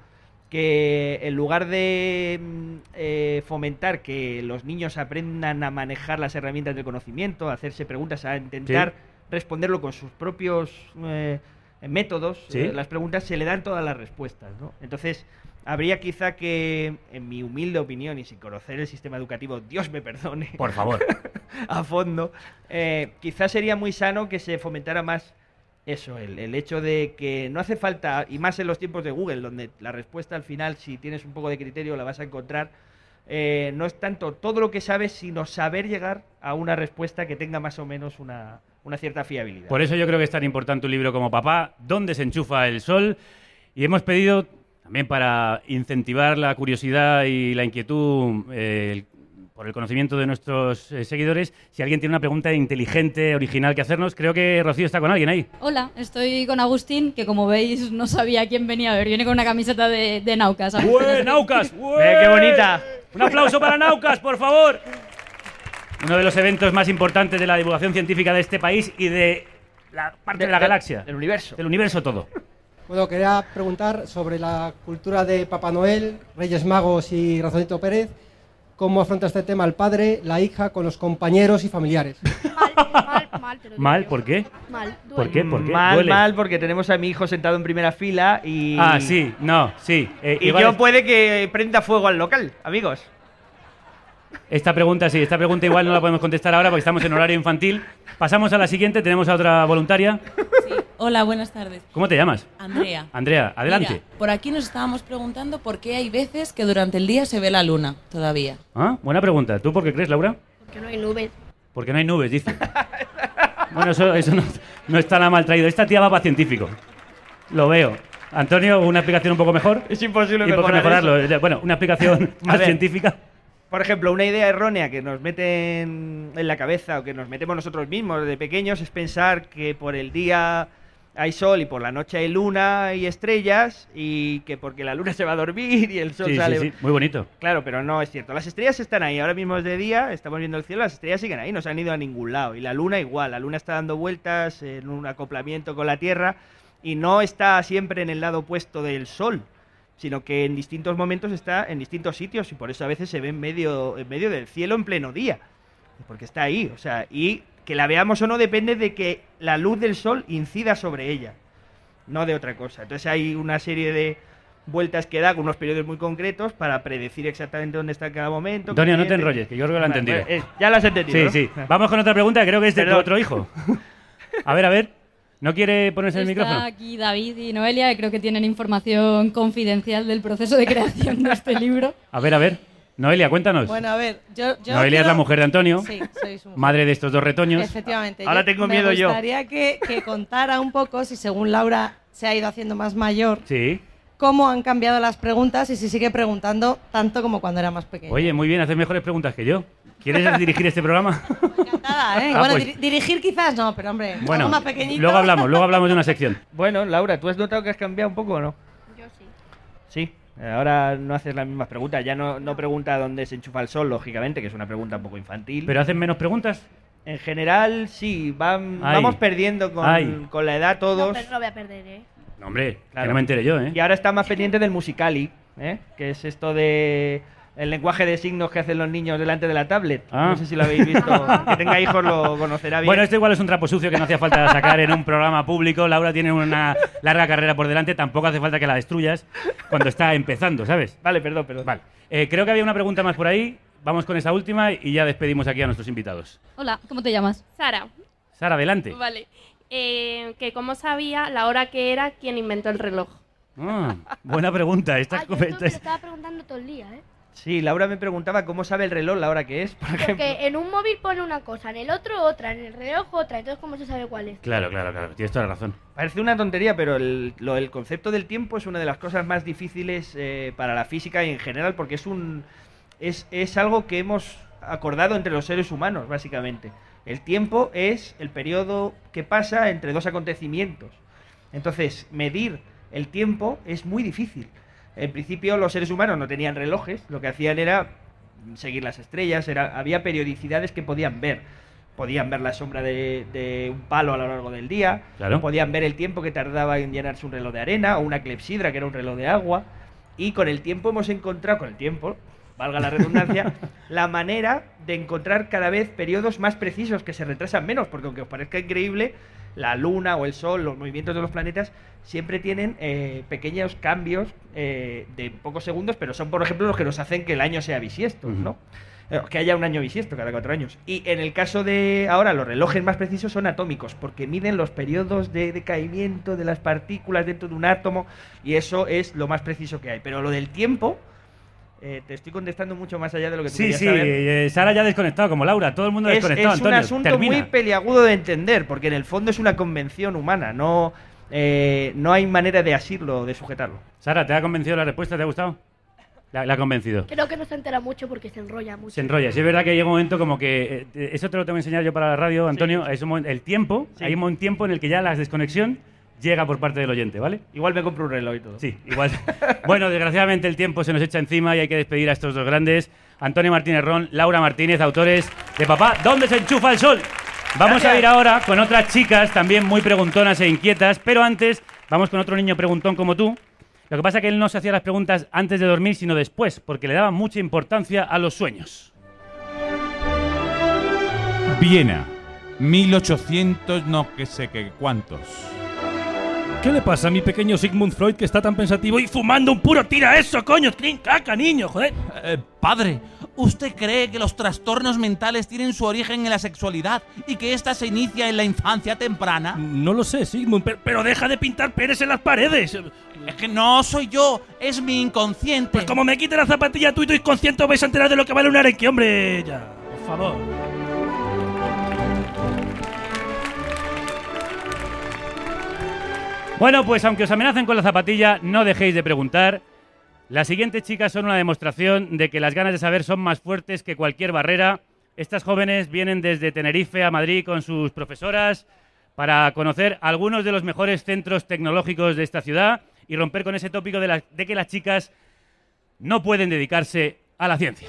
que en lugar de mm, eh, fomentar que los niños aprendan a manejar las herramientas del conocimiento, a hacerse preguntas, a intentar Sí. Responderlo con sus propios eh, métodos, Sí. eh, las preguntas se le dan todas las respuestas, ¿no? Entonces, habría quizá que, en mi humilde opinión y sin conocer el sistema educativo, Dios me perdone, Por favor. a fondo, eh, quizás sería muy sano que se fomentara más eso, el, el hecho de que no hace falta, y más en los tiempos de Google, donde la respuesta al final, si tienes un poco de criterio, la vas a encontrar. eh, no es tanto todo lo que sabes, sino saber llegar a una respuesta que tenga más o menos una, una cierta fiabilidad. Por eso yo creo que es tan importante un libro como Papá, ¿Dónde se enchufa el sol? Y hemos pedido, también para incentivar la curiosidad y la inquietud eh, por el conocimiento de nuestros eh, seguidores, si alguien tiene una pregunta inteligente, original que hacernos, creo que Rocío está con alguien ahí. Hola, estoy con Agustín, que como veis no sabía quién venía a ver. Viene con una camiseta de, de Naucas. ¡Ué, Naucas! Qué bonita! Un aplauso para Naucas, por favor. Uno de los eventos más importantes de la divulgación científica de este país y de la parte de, la galaxia. Del universo. Del universo todo. Bueno, quería preguntar sobre la cultura de Papá Noel, Reyes Magos y Razonito Pérez. ¿Cómo afronta este tema el padre, la hija, con los compañeros y familiares? Mal, mal, te lo digo ¿Mal? yo. ¿Por qué? Mal, duele. ¿Por qué? ¿Por qué? Mal, Duele. mal, porque tenemos a mi hijo sentado en primera fila y... Ah, sí, no, sí. Eh, Y yo es- puede que prenda fuego al local, amigos. Esta pregunta, sí, esta pregunta igual no la podemos contestar ahora porque estamos en horario infantil. Pasamos a la siguiente, tenemos a otra voluntaria. Hola, buenas tardes. ¿Cómo te llamas? Andrea. Andrea, adelante. Mira, por aquí nos estábamos preguntando por qué hay veces que durante el día se ve la luna todavía. Ah, buena pregunta. ¿Tú por qué crees, Laura? Porque no hay nubes. Porque no hay nubes, dice. Bueno, eso, eso no, no está nada mal traído. Esta tía va para científico. Lo veo. Antonio, una explicación un poco mejor. Es imposible ¿Y por qué mejorar mejorarlo? Bueno, una explicación más científica. Por ejemplo, una idea errónea que nos meten en la cabeza o que nos metemos nosotros mismos de pequeños es pensar que por el día hay sol y por la noche hay luna y estrellas y que porque la luna se va a dormir y el sol Sí, sale... sí, sí. Muy bonito. Claro, pero no es cierto. Las estrellas están ahí. Ahora mismo es de día, estamos viendo el cielo, las estrellas siguen ahí, no se han ido a ningún lado. Y la luna igual, la luna está dando vueltas en un acoplamiento con la Tierra y no está siempre en el lado opuesto del Sol, sino que en distintos momentos está en distintos sitios y por eso a veces se ve en medio, en medio del cielo en pleno día. Porque está ahí, o sea, y que la veamos o no depende de que la luz del sol incida sobre ella, no de otra cosa. Entonces hay una serie de vueltas que da con unos periodos muy concretos para predecir exactamente dónde está en cada momento. Antonio, no te enrolles, que yo creo que lo he Vale, entendido. eh, ya lo has entendido. Sí, ¿no? sí. Vamos con otra pregunta, que creo que es de tu otro hijo. A ver, a ver. ¿No quiere ponerse el Está micrófono? aquí David y Noelia, que creo que tienen información confidencial del proceso de creación de este libro. A ver, a ver. Noelia, cuéntanos. Bueno, a ver, yo... yo Noelia es la mujer de Antonio, Sí, soy su mujer. madre de estos dos retoños. Efectivamente. Ahora yo- tengo miedo yo. Me gustaría que, que contara un poco, si según Laura se ha ido haciendo más mayor, Sí. Cómo han cambiado las preguntas y si sigue preguntando tanto como cuando era más pequeño. Oye, muy bien, haces mejores preguntas que yo. ¿Quieres dirigir este programa? Nada, ¿eh? Ah, bueno, pues- diri- dirigir quizás no, pero hombre, Bueno, más pequeñito. luego hablamos, luego hablamos de una sección. Bueno, Laura, ¿tú has notado que has cambiado un poco o no? Yo sí. Sí. Ahora no haces las mismas preguntas. Ya no, no pregunta dónde se enchufa el sol, lógicamente, que es una pregunta un poco infantil. ¿Pero hacen menos preguntas? En general, sí. van- vamos perdiendo con, con la edad No, todos. pero no voy a perder, ¿eh? No, hombre, Claro. que no me enteré yo, ¿eh? Y ahora está más pendiente del musicali, ¿eh? que es esto de el lenguaje de signos que hacen los niños delante de la tablet. Ah. No sé si lo habéis visto. que tenga hijos lo conocerá bien. Bueno, esto igual es un trapo sucio que no hacía falta sacar en un programa público. Laura tiene una larga carrera por delante, tampoco hace falta que la destruyas cuando está empezando, ¿sabes? Vale, perdón, perdón. Vale. Eh, creo que había una pregunta más por ahí. Vamos con esa última y ya despedimos aquí a nuestros invitados. Hola, ¿cómo te llamas? Sara, Sara, adelante. vale. Eh, que cómo sabía la hora que era quien inventó el reloj. Ah, buena pregunta. Esta, Ah, yo esto me lo estaba preguntando todo el día, ¿eh? Sí, Laura me preguntaba cómo sabe el reloj la hora que es, por ejemplo. Porque en un móvil pone una cosa, en el otro otra, en el reloj otra, entonces ¿cómo se sabe cuál es? Claro, claro, claro. Tienes toda la razón. Parece una tontería, pero el, lo- el concepto del tiempo es una de las cosas más difíciles eh, para la física y en general, porque es un es, es algo que hemos acordado entre los seres humanos, básicamente. El tiempo es el periodo que pasa entre dos acontecimientos. Entonces, medir el tiempo es muy difícil. En principio, los seres humanos no tenían relojes, lo que hacían era seguir las estrellas, era, había periodicidades que podían ver. Podían ver la sombra de, de un palo a lo largo del día, Claro. podían ver el tiempo que tardaba en llenarse un reloj de arena o una clepsidra que era un reloj de agua. Y con el tiempo hemos encontrado, con el tiempo, valga la redundancia, la manera de encontrar cada vez periodos más precisos que se retrasan menos, porque aunque os parezca increíble, la luna o el sol, los movimientos de los planetas, siempre tienen eh, pequeños cambios eh, de pocos segundos, pero son, por ejemplo, los que nos hacen que el año sea bisiesto, ¿no? Eh, Que haya un año bisiesto cada cuatro años. Y en el caso de ahora, los relojes más precisos son atómicos, porque miden los periodos de decaimiento de las partículas dentro de un átomo, y eso es lo más preciso que hay. Pero lo del tiempo, eh, te estoy contestando mucho más allá de lo que tú Sí, querías sí. saber. eh, Sara ya ha desconectado, como Laura. Todo el mundo ha Es, desconectado, es un Antonio. asunto Termina. muy peliagudo de entender, porque en el fondo es una convención humana, no, eh, no hay manera de asirlo, de sujetarlo. Sara, ¿te ha convencido la respuesta? ¿Te ha gustado? La, la ha convencido. Creo que no se entera mucho porque se enrolla mucho. Se enrolla. Sí, es verdad que llega un momento como que. eh, eso te lo tengo que enseñar yo para la radio, Antonio. Es un el tiempo. Hay un tiempo en el que ya la desconexión llega por parte del oyente, ¿vale? Igual me compro un reloj y todo. Sí, igual. bueno, desgraciadamente el tiempo se nos echa encima y hay que despedir a estos dos grandes. Antonio Martínez Ron, Laura Martínez, autores de Papá, ¿dónde se enchufa el sol? Vamos a Gracias. ir ahora con otras chicas también muy preguntonas e inquietas, pero antes vamos con otro niño preguntón como tú. Lo que pasa es que él no se hacía las preguntas antes de dormir, sino después, porque le daba mucha importancia a los sueños. Viena, 1800 no que sé qué cuántos. ¿Qué le pasa a mi pequeño Sigmund Freud que está tan pensativo y fumando un puro tira eso, coño? Clean caca, niño, joder. Eh, padre, ¿usted cree que los trastornos mentales tienen su origen en la sexualidad y que ésta se inicia en la infancia temprana? No lo sé, Sigmund, pero, pero deja de pintar peres en las paredes. Es que no soy yo, es mi inconsciente. Pues como me quite la zapatilla tú y tu inconsciente vais a enterar de lo que vale un arenque, hombre. Ya, por favor. Bueno, pues aunque os amenacen con la zapatilla, no dejéis de preguntar. Las siguientes chicas son una demostración de que las ganas de saber son más fuertes que cualquier barrera. Estas jóvenes vienen desde Tenerife a Madrid con sus profesoras para conocer algunos de los mejores centros tecnológicos de esta ciudad y romper con ese tópico de, de que las chicas no pueden dedicarse a la ciencia.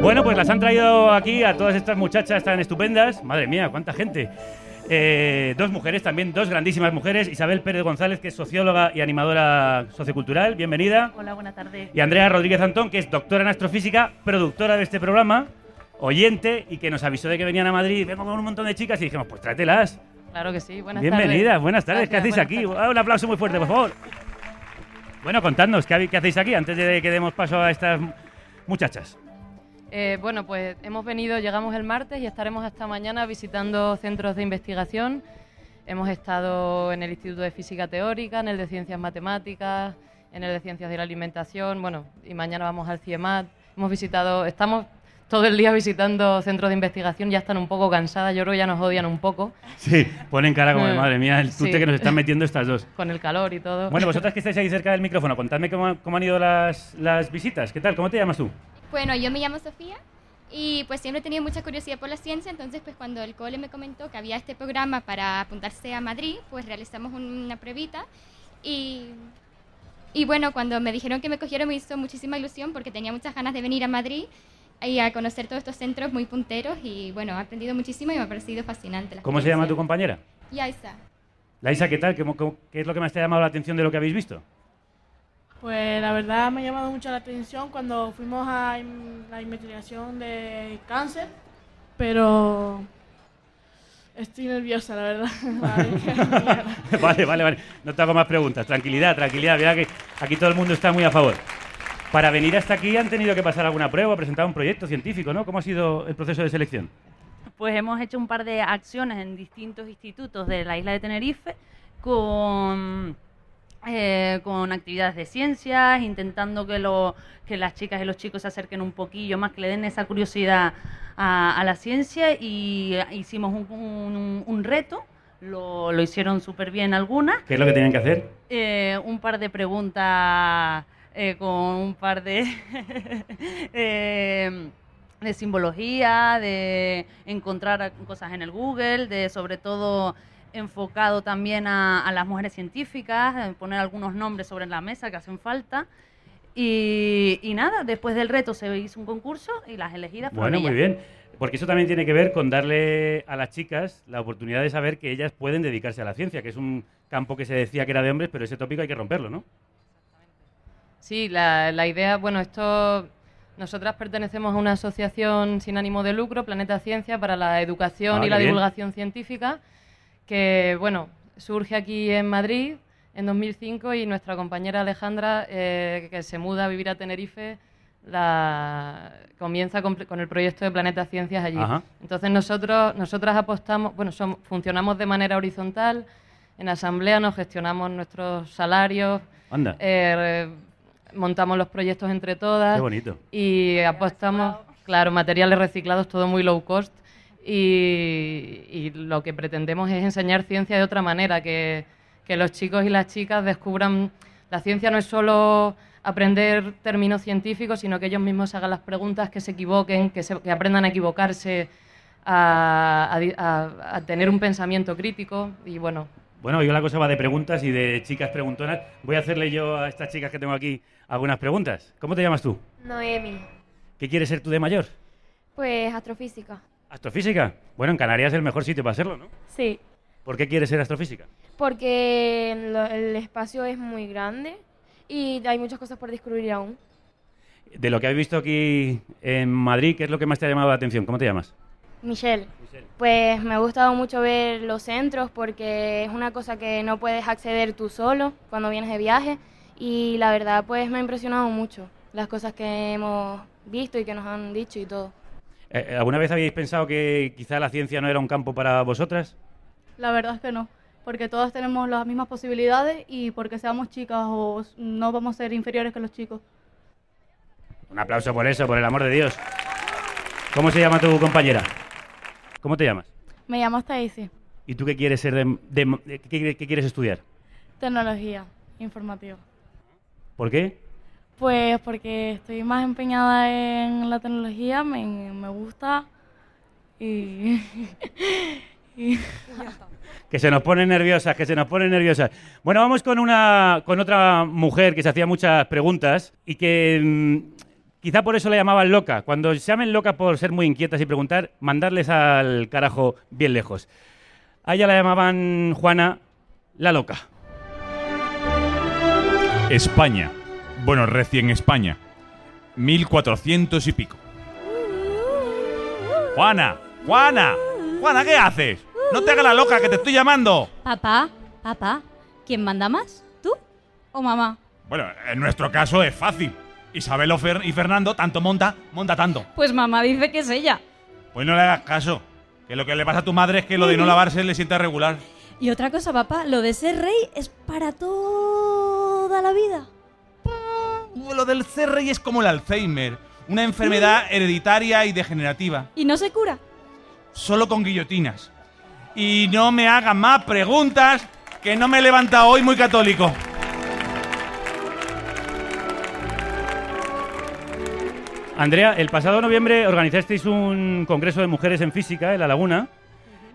Bueno, pues las han traído aquí a todas estas muchachas tan estupendas. Madre mía, cuánta gente. eh, dos mujeres, también dos grandísimas mujeres. Isabel Pérez González, que es socióloga y animadora sociocultural. Bienvenida. Hola, buenas tardes. Y Andrea Rodríguez Antón, que es doctora en astrofísica, productora de este programa, oyente y que nos avisó de que venían a Madrid. Vengo con un montón de chicas y dijimos, pues tráetelas. Claro que sí, buenas Bienvenidas, tardes. buenas tardes. ¿Qué hacéis aquí? Ah, Un aplauso muy fuerte, por favor. Bueno, contadnos, ¿qué, hab- qué hacéis aquí antes de que demos paso a estas muchachas? Eh, bueno, pues hemos venido, llegamos el martes y estaremos hasta mañana visitando centros de investigación. Hemos estado en el Instituto de Física Teórica, en el de Ciencias Matemáticas, en el de Ciencias de la Alimentación, bueno, y mañana vamos al CIEMAT. Hemos visitado, estamos todo el día visitando centros de investigación, ya están un poco cansadas, yo creo que ya nos odian un poco Sí, ponen cara como de Mm, madre mía, el tute sí. que nos están metiendo estas dos. con el calor y todo. Bueno, vosotras que estáis ahí cerca del micrófono, contadme cómo, cómo han ido las, las visitas. ¿Qué tal? ¿Cómo te llamas tú? Bueno, yo me llamo Sofía y pues siempre he tenido mucha curiosidad por la ciencia, entonces pues cuando el cole me comentó que había este programa para apuntarse a Madrid, pues realizamos un- una pruebita y, y bueno, cuando me dijeron que me cogieron me hizo muchísima ilusión porque tenía muchas ganas de venir a Madrid y a conocer todos estos centros muy punteros y bueno, he aprendido muchísimo y me ha parecido fascinante. la ¿Cómo se llama tu compañera? Yaisa. Laisa, ¿qué tal? ¿Cómo- cómo- ¿Qué es lo que más te ha llamado la atención de lo que habéis visto? Pues la verdad me ha llamado mucho la atención cuando fuimos a la investigación de cáncer, pero estoy nerviosa, la verdad. Vale. vale, vale, vale. No te hago más preguntas. Tranquilidad, tranquilidad. Mira que aquí todo el mundo está muy a favor. Para venir hasta aquí han tenido que pasar alguna prueba, presentar un proyecto científico, ¿no? ¿Cómo ha sido el proceso de selección? Pues hemos hecho un par de acciones en distintos institutos de la isla de Tenerife con, eh, con actividades de ciencias, intentando que, lo, que las chicas y los chicos se acerquen un poquillo más, que le den esa curiosidad a, a la ciencia y eh, hicimos un, un- un reto, lo, lo hicieron súper bien algunas. ¿Qué es lo que tienen que hacer? Eh, un par de preguntas eh, con un par de, de simbología, de encontrar cosas en el Google, de sobre todo enfocado también a, a las mujeres científicas, poner algunos nombres sobre la mesa que hacen falta. Y, y nada, después del reto se hizo un concurso y las elegidas fueron Bueno, muy bien. Porque eso también tiene que ver con darle a las chicas la oportunidad de saber que ellas pueden dedicarse a la ciencia, que es un campo que se decía que era de hombres, pero ese tópico hay que romperlo, ¿no? Sí, la, la idea, bueno, esto, nosotras pertenecemos a una asociación sin ánimo de lucro, Planeta Ciencia, para la educación Ah, y la bien. divulgación científica, que, bueno, surge aquí en Madrid en 2005 y nuestra compañera Alejandra, eh, que se muda a vivir a Tenerife, la, comienza con, con el proyecto de Planeta Ciencias allí. Ajá. Entonces nosotros, nosotras apostamos, bueno, funcionamos de manera horizontal, en asamblea nos gestionamos nuestros salarios, Anda. eh, montamos los proyectos entre todas. Qué bonito. Y apostamos, claro, materiales reciclados, todo muy low cost. Y, y lo que pretendemos es enseñar ciencia de otra manera, que, que los chicos y las chicas descubran, la ciencia no es solo aprender términos científicos, sino que ellos mismos hagan las preguntas, que se equivoquen, que, se- que aprendan a equivocarse, a, a a- tener un pensamiento crítico. Y bueno, Bueno, hoy la cosa va de preguntas y de chicas preguntonas. Voy a hacerle yo a estas chicas que tengo aquí algunas preguntas. ¿Cómo te llamas tú? Noemi. ¿Qué quieres ser tú de mayor? Pues astrofísica. ¿Astrofísica? Bueno, en Canarias es el mejor sitio para hacerlo, ¿no? Sí. ¿Por qué quieres ser astrofísica? Porque el espacio es muy grande y hay muchas cosas por descubrir aún. De lo que has visto aquí en Madrid, ¿qué es lo que más te ha llamado la atención? ¿Cómo te llamas? Michelle, pues me ha gustado mucho ver los centros porque es una cosa que no puedes acceder tú solo cuando vienes de viaje y la verdad pues me ha impresionado mucho las cosas que hemos visto y que nos han dicho y todo. Eh, ¿Alguna vez habéis pensado que quizá la ciencia no era un campo para vosotras? La verdad es que no, porque todas tenemos las mismas posibilidades y porque seamos chicas o no vamos a ser inferiores que los chicos. Un aplauso por eso, por el amor de Dios. ¿Cómo se llama tu compañera? ¿Cómo te llamas? Me llamo Stacy, ¿Y tú qué quieres ser de, de- de- qué, qué quieres estudiar? tecnología informativa. ¿Por qué? Pues porque estoy más empeñada en la tecnología, me, me gusta y... y- Que se nos ponen nerviosas, que se nos ponen nerviosas. Bueno, vamos con una con otra mujer que se hacía muchas preguntas y que mm, quizá por eso la llamaban loca. Cuando se llamen loca por ser muy inquietas y preguntar, mandarles al carajo bien lejos. A ella la llamaban Juana la loca. España. Bueno, recién España. 1400 y pico. Juana, Juana, Juana, ¿qué haces? No te hagas la loca, que te estoy llamando. Papá, papá, ¿quién manda más? ¿Tú o mamá? Bueno, en nuestro caso es fácil. Isabel Fer- y Fernando, tanto monta, monta tanto. Pues mamá dice que es ella. Pues no le hagas caso. Que lo que le pasa a tu madre es que lo de no lavarse le sienta regular. Y otra cosa, papá, lo de ser rey es para toda la vida. Lo del rey es como el Alzheimer, una enfermedad hereditaria y degenerativa, ¿Y no se cura? solo con guillotinas. Y no me hagan más preguntas, que no me he levantado hoy muy católico. Andrea, el pasado noviembre organizasteis un congreso de mujeres en física en La Laguna,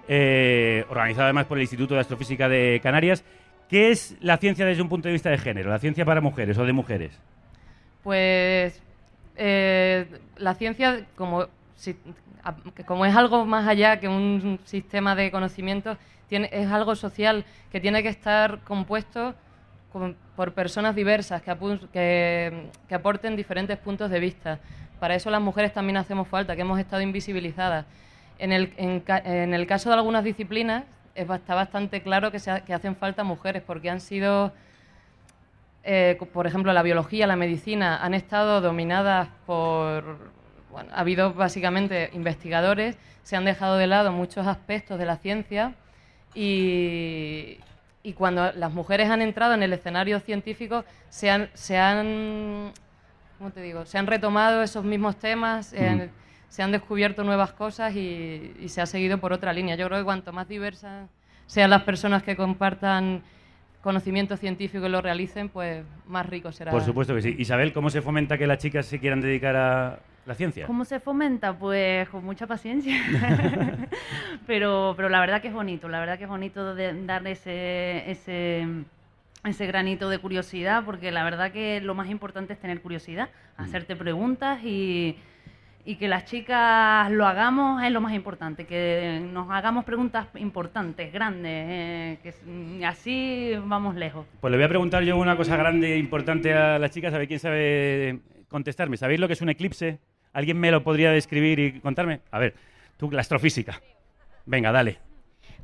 eh, organizado además por el Instituto de Astrofísica de Canarias. ¿Qué es la ciencia desde un punto de vista de género? ¿La ciencia para mujeres o de mujeres? Pues eh, la ciencia, como, como es algo más allá que un sistema de conocimientos, tiene, es algo social que tiene que estar compuesto por personas diversas que, que, aporten diferentes puntos de vista. Para eso las mujeres también hacemos falta, que hemos estado invisibilizadas. En el, en en el caso de algunas disciplinas está bastante claro que, se que hacen falta mujeres porque han sido eh, por ejemplo, la biología, la medicina, han estado dominadas por... Bueno, ha habido básicamente investigadores, se han dejado de lado muchos aspectos de la ciencia y, y cuando las mujeres han entrado en el escenario científico se han, se han, ¿cómo te digo? Se han retomado esos mismos temas, eh, se han descubierto nuevas cosas y, y se ha seguido por otra línea. Yo creo que cuanto más diversas sean las personas que compartan conocimiento científico y lo realicen, pues más rico será. Por supuesto que sí. Isabel, ¿cómo se fomenta que las chicas se quieran dedicar a la ciencia? ¿Cómo se fomenta? Pues con mucha paciencia. pero, pero la verdad que es bonito, la verdad que es bonito de dar ese, ese, ese granito de curiosidad, porque la verdad que lo más importante es tener curiosidad, hacerte preguntas y, y que las chicas lo hagamos es lo más importante, que nos hagamos preguntas importantes, grandes, eh, que s- así vamos lejos. Pues le voy a preguntar yo una cosa grande e importante a las chicas, a ver quién sabe contestarme. ¿Sabéis lo que es un eclipse? ¿Alguien me lo podría describir y contarme? A ver, tú, la astrofísica. Venga, dale.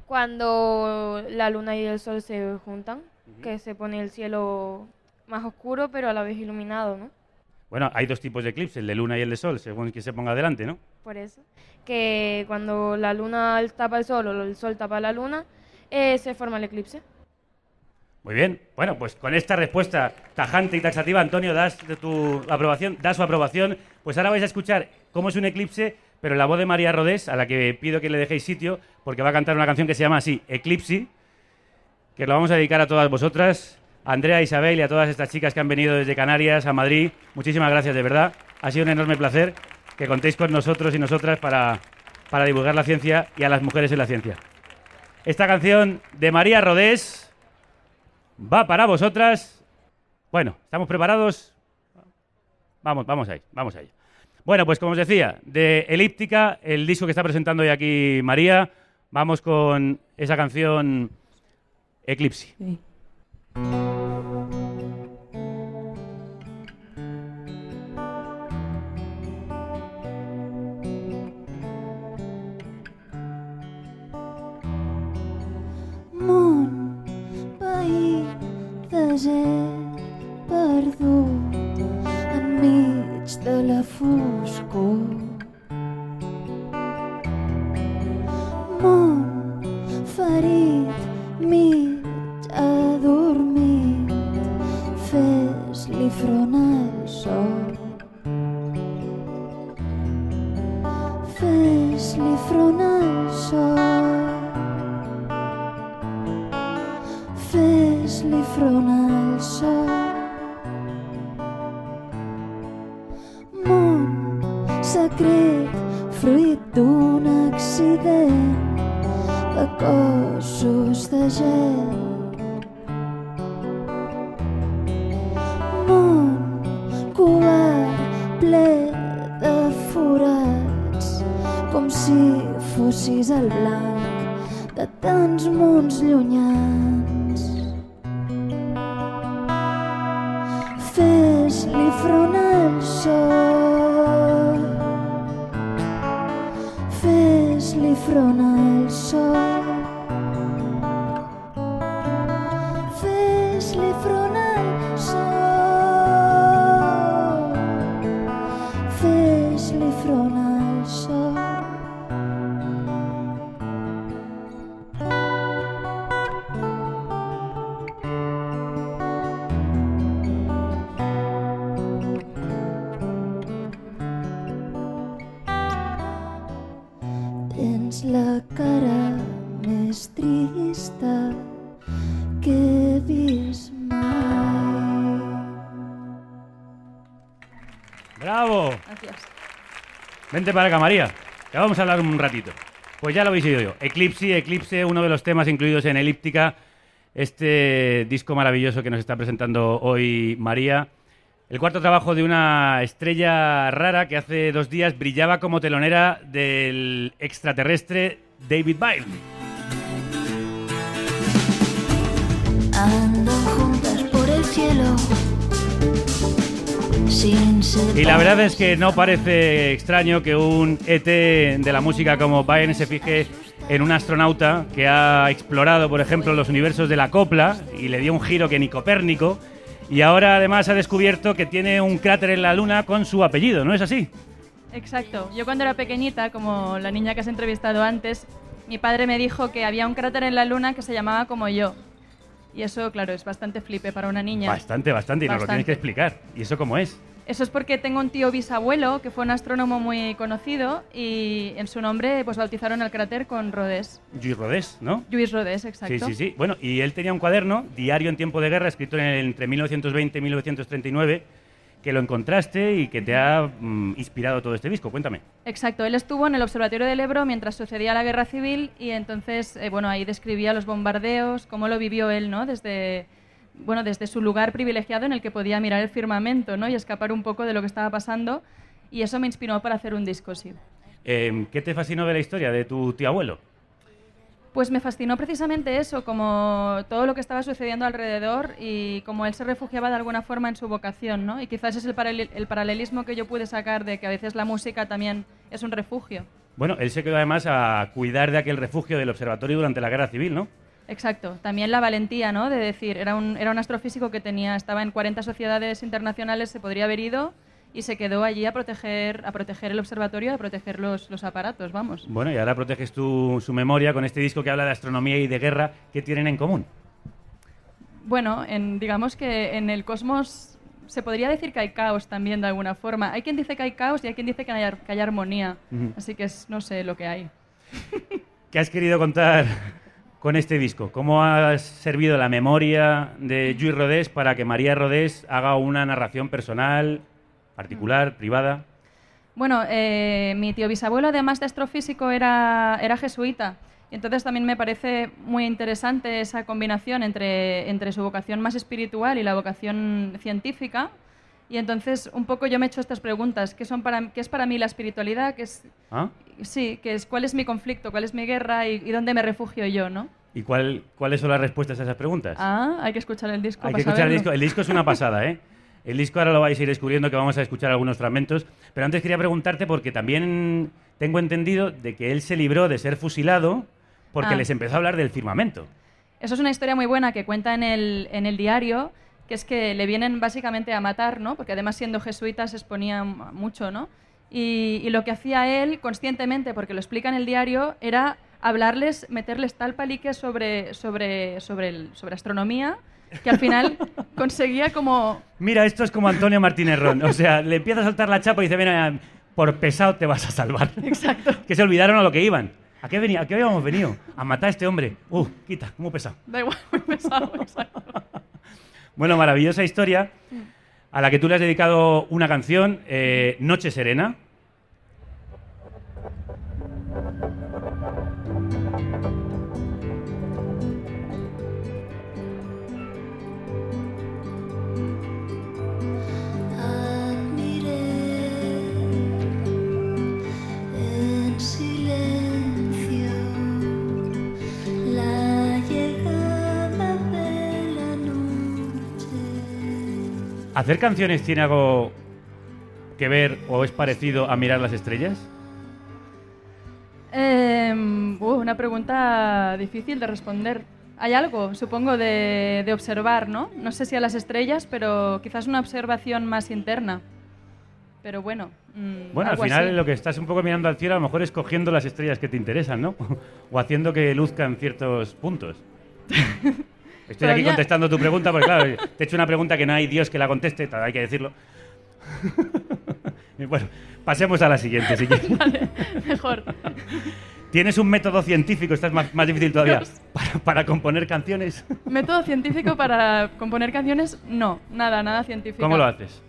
Cuando la luna y el sol se juntan, que se pone el cielo más oscuro pero a la vez iluminado, ¿no? Bueno, hay dos tipos de eclipses, el de luna y el de sol, según quien se ponga adelante, ¿no? Por eso. Que cuando la luna tapa el sol o el sol tapa la luna, eh, se forma el eclipse. Muy bien. Bueno, pues con esta respuesta tajante y taxativa, Antonio, das de tu aprobación, da su aprobación. Pues ahora vais a escuchar cómo es un eclipse, pero en la voz de María Rodés, a la que pido que le dejéis sitio, porque va a cantar una canción que se llama así, Eclipse, que lo vamos a dedicar a todas vosotras, Andrea, Isabel y a todas estas chicas que han venido desde Canarias a Madrid. Muchísimas gracias, de verdad. Ha sido un enorme placer que contéis con nosotros y nosotras para, para divulgar la ciencia y a las mujeres en la ciencia. Esta canción de María Rodés va para vosotras. Bueno, ¿estamos preparados? Vamos, vamos ahí, vamos ahí. Bueno, pues como os decía, de Elíptica, el disco que está presentando hoy aquí María, vamos con esa canción Eclipse. Món, de secret, fruit d'un accident de cossos de gel. Vente para acá, María. Que vamos a hablar un ratito. Pues ya lo habéis oído yo. Eclipse, Eclipse, uno de los temas incluidos en Elíptica, este disco maravilloso que nos está presentando hoy María. El cuarto trabajo de una estrella rara que hace dos días brillaba como telonera del extraterrestre David Byrne. Andan juntas por el cielo. Y la verdad es que no parece extraño que un ET de la música como Byrne se fije en un astronauta que ha explorado, por ejemplo, los universos de la copla y le dio un giro que ni Copérnico. Y ahora además ha descubierto que tiene un cráter en la Luna con su apellido, ¿no es así? Exacto. Yo cuando era pequeñita, como la niña que has entrevistado antes, mi padre me dijo que había un cráter en la luna que se llamaba como yo. Y eso, claro, es bastante flipe para una niña. Bastante, bastante, y nos lo tienes que explicar. ¿Y eso cómo es? Eso es porque tengo un tío bisabuelo que fue un astrónomo muy conocido y en su nombre pues bautizaron el cráter con Rodés. Luis Rodés, ¿no? Luis Rodés, exacto. Sí, sí, sí. Bueno, y él tenía un cuaderno, Diario en tiempo de guerra, escrito en el- entre 1920 y 1939, que lo encontraste y que te ha mm, inspirado todo este disco. Cuéntame. Exacto, él estuvo en el Observatorio del Ebro mientras sucedía la guerra civil y entonces, eh, bueno, ahí describía los bombardeos, cómo lo vivió él, ¿no? Desde, bueno, desde su lugar privilegiado en el que podía mirar el firmamento, ¿no? Y escapar un poco de lo que estaba pasando y eso me inspiró para hacer un disco, sí. Eh, ¿Qué te fascinó de la historia de tu tío abuelo? Pues me fascinó precisamente eso, como todo lo que estaba sucediendo alrededor y como él se refugiaba de alguna forma en su vocación, ¿no? Y quizás es el, paralel- el paralelismo que yo pude sacar de que a veces la música también es un refugio. Bueno, él se quedó además a cuidar de aquel refugio del observatorio durante la guerra civil, ¿no? Exacto. También la valentía, ¿no? De decir, era un, era un astrofísico que tenía, estaba en 40 sociedades internacionales, se podría haber ido y se quedó allí a proteger, a proteger el observatorio, a proteger los, los aparatos, vamos. Bueno, y ahora proteges tu, su memoria con este disco que habla de astronomía y de guerra. ¿Qué tienen en común? Bueno, en, digamos que en el cosmos se podría decir que hay caos también de alguna forma. Hay quien dice que hay caos y hay quien dice que hay, ar- que hay armonía. Ujú. Así que es, no sé lo que hay. ¿Qué has querido contar con este disco? ¿Cómo ha servido la memoria de Lluís Rodés para que María Rodés haga una narración personal, particular, privada? Bueno, eh, mi tío bisabuelo, además de astrofísico, era, era jesuita. Y entonces también me parece muy interesante esa combinación entre, entre su vocación más espiritual y la vocación científica. Y entonces un poco yo me he hecho estas preguntas. ¿Qué, son para, qué es para mí la espiritualidad? ¿Qué es, ¿Ah? sí, qué es, ¿cuál es mi conflicto? ¿Cuál es mi guerra? ¿Y, y dónde me refugio yo? ¿no? ¿Y cuál, cuáles son las respuestas a esas preguntas? Ah, hay que escuchar el disco Hay para que escuchar el disco. El disco es una pasada, ¿eh? El disco ahora lo vais a ir descubriendo que vamos a escuchar algunos fragmentos. Pero antes quería preguntarte, porque también tengo entendido de que él se libró de ser fusilado porque Ah. les empezó a hablar del firmamento. Eso es una historia muy buena que cuenta en el, en el diario, que es que le vienen básicamente a matar, ¿no? Porque además siendo jesuita se exponía mucho, ¿no? Y, y lo que hacía él conscientemente, porque lo explica en el diario, era hablarles, meterles tal palique sobre, sobre, sobre, el- sobre astronomía, que al final conseguía como... Mira, esto es como Antonio Martínez Ron. O sea, le empieza a saltar la chapa y dice, ven, por pesado te vas a salvar. Exacto. que se olvidaron a lo que iban. ¿A qué, venía, ¿A qué habíamos venido? A matar a este hombre. Uh, quita, muy pesado. Da igual, muy pesado, exacto. Bueno, maravillosa historia a la que tú le has dedicado una canción, eh, Noche Serena. ¿Hacer canciones tiene algo que ver o es parecido a mirar las estrellas? Uh, una pregunta difícil de responder. Hay algo, supongo, de, de observar, ¿no? No sé si a las estrellas, pero quizás una observación más interna. Pero bueno. mm, Bueno, al final así. lo que estás un poco mirando al cielo, a lo mejor escogiendo las estrellas que te interesan, ¿no? o haciendo que luzcan ciertos puntos. Estoy aquí Todavía- contestando tu pregunta, porque claro, te he hecho una pregunta que no hay Dios que la conteste, hay que decirlo. Bueno, pasemos a la siguiente, si quieres. Mejor. ¿Tienes un método científico, esta es más, más difícil todavía, para, para componer canciones? Método científico para componer canciones, no, nada, nada científico. ¿Cómo lo haces?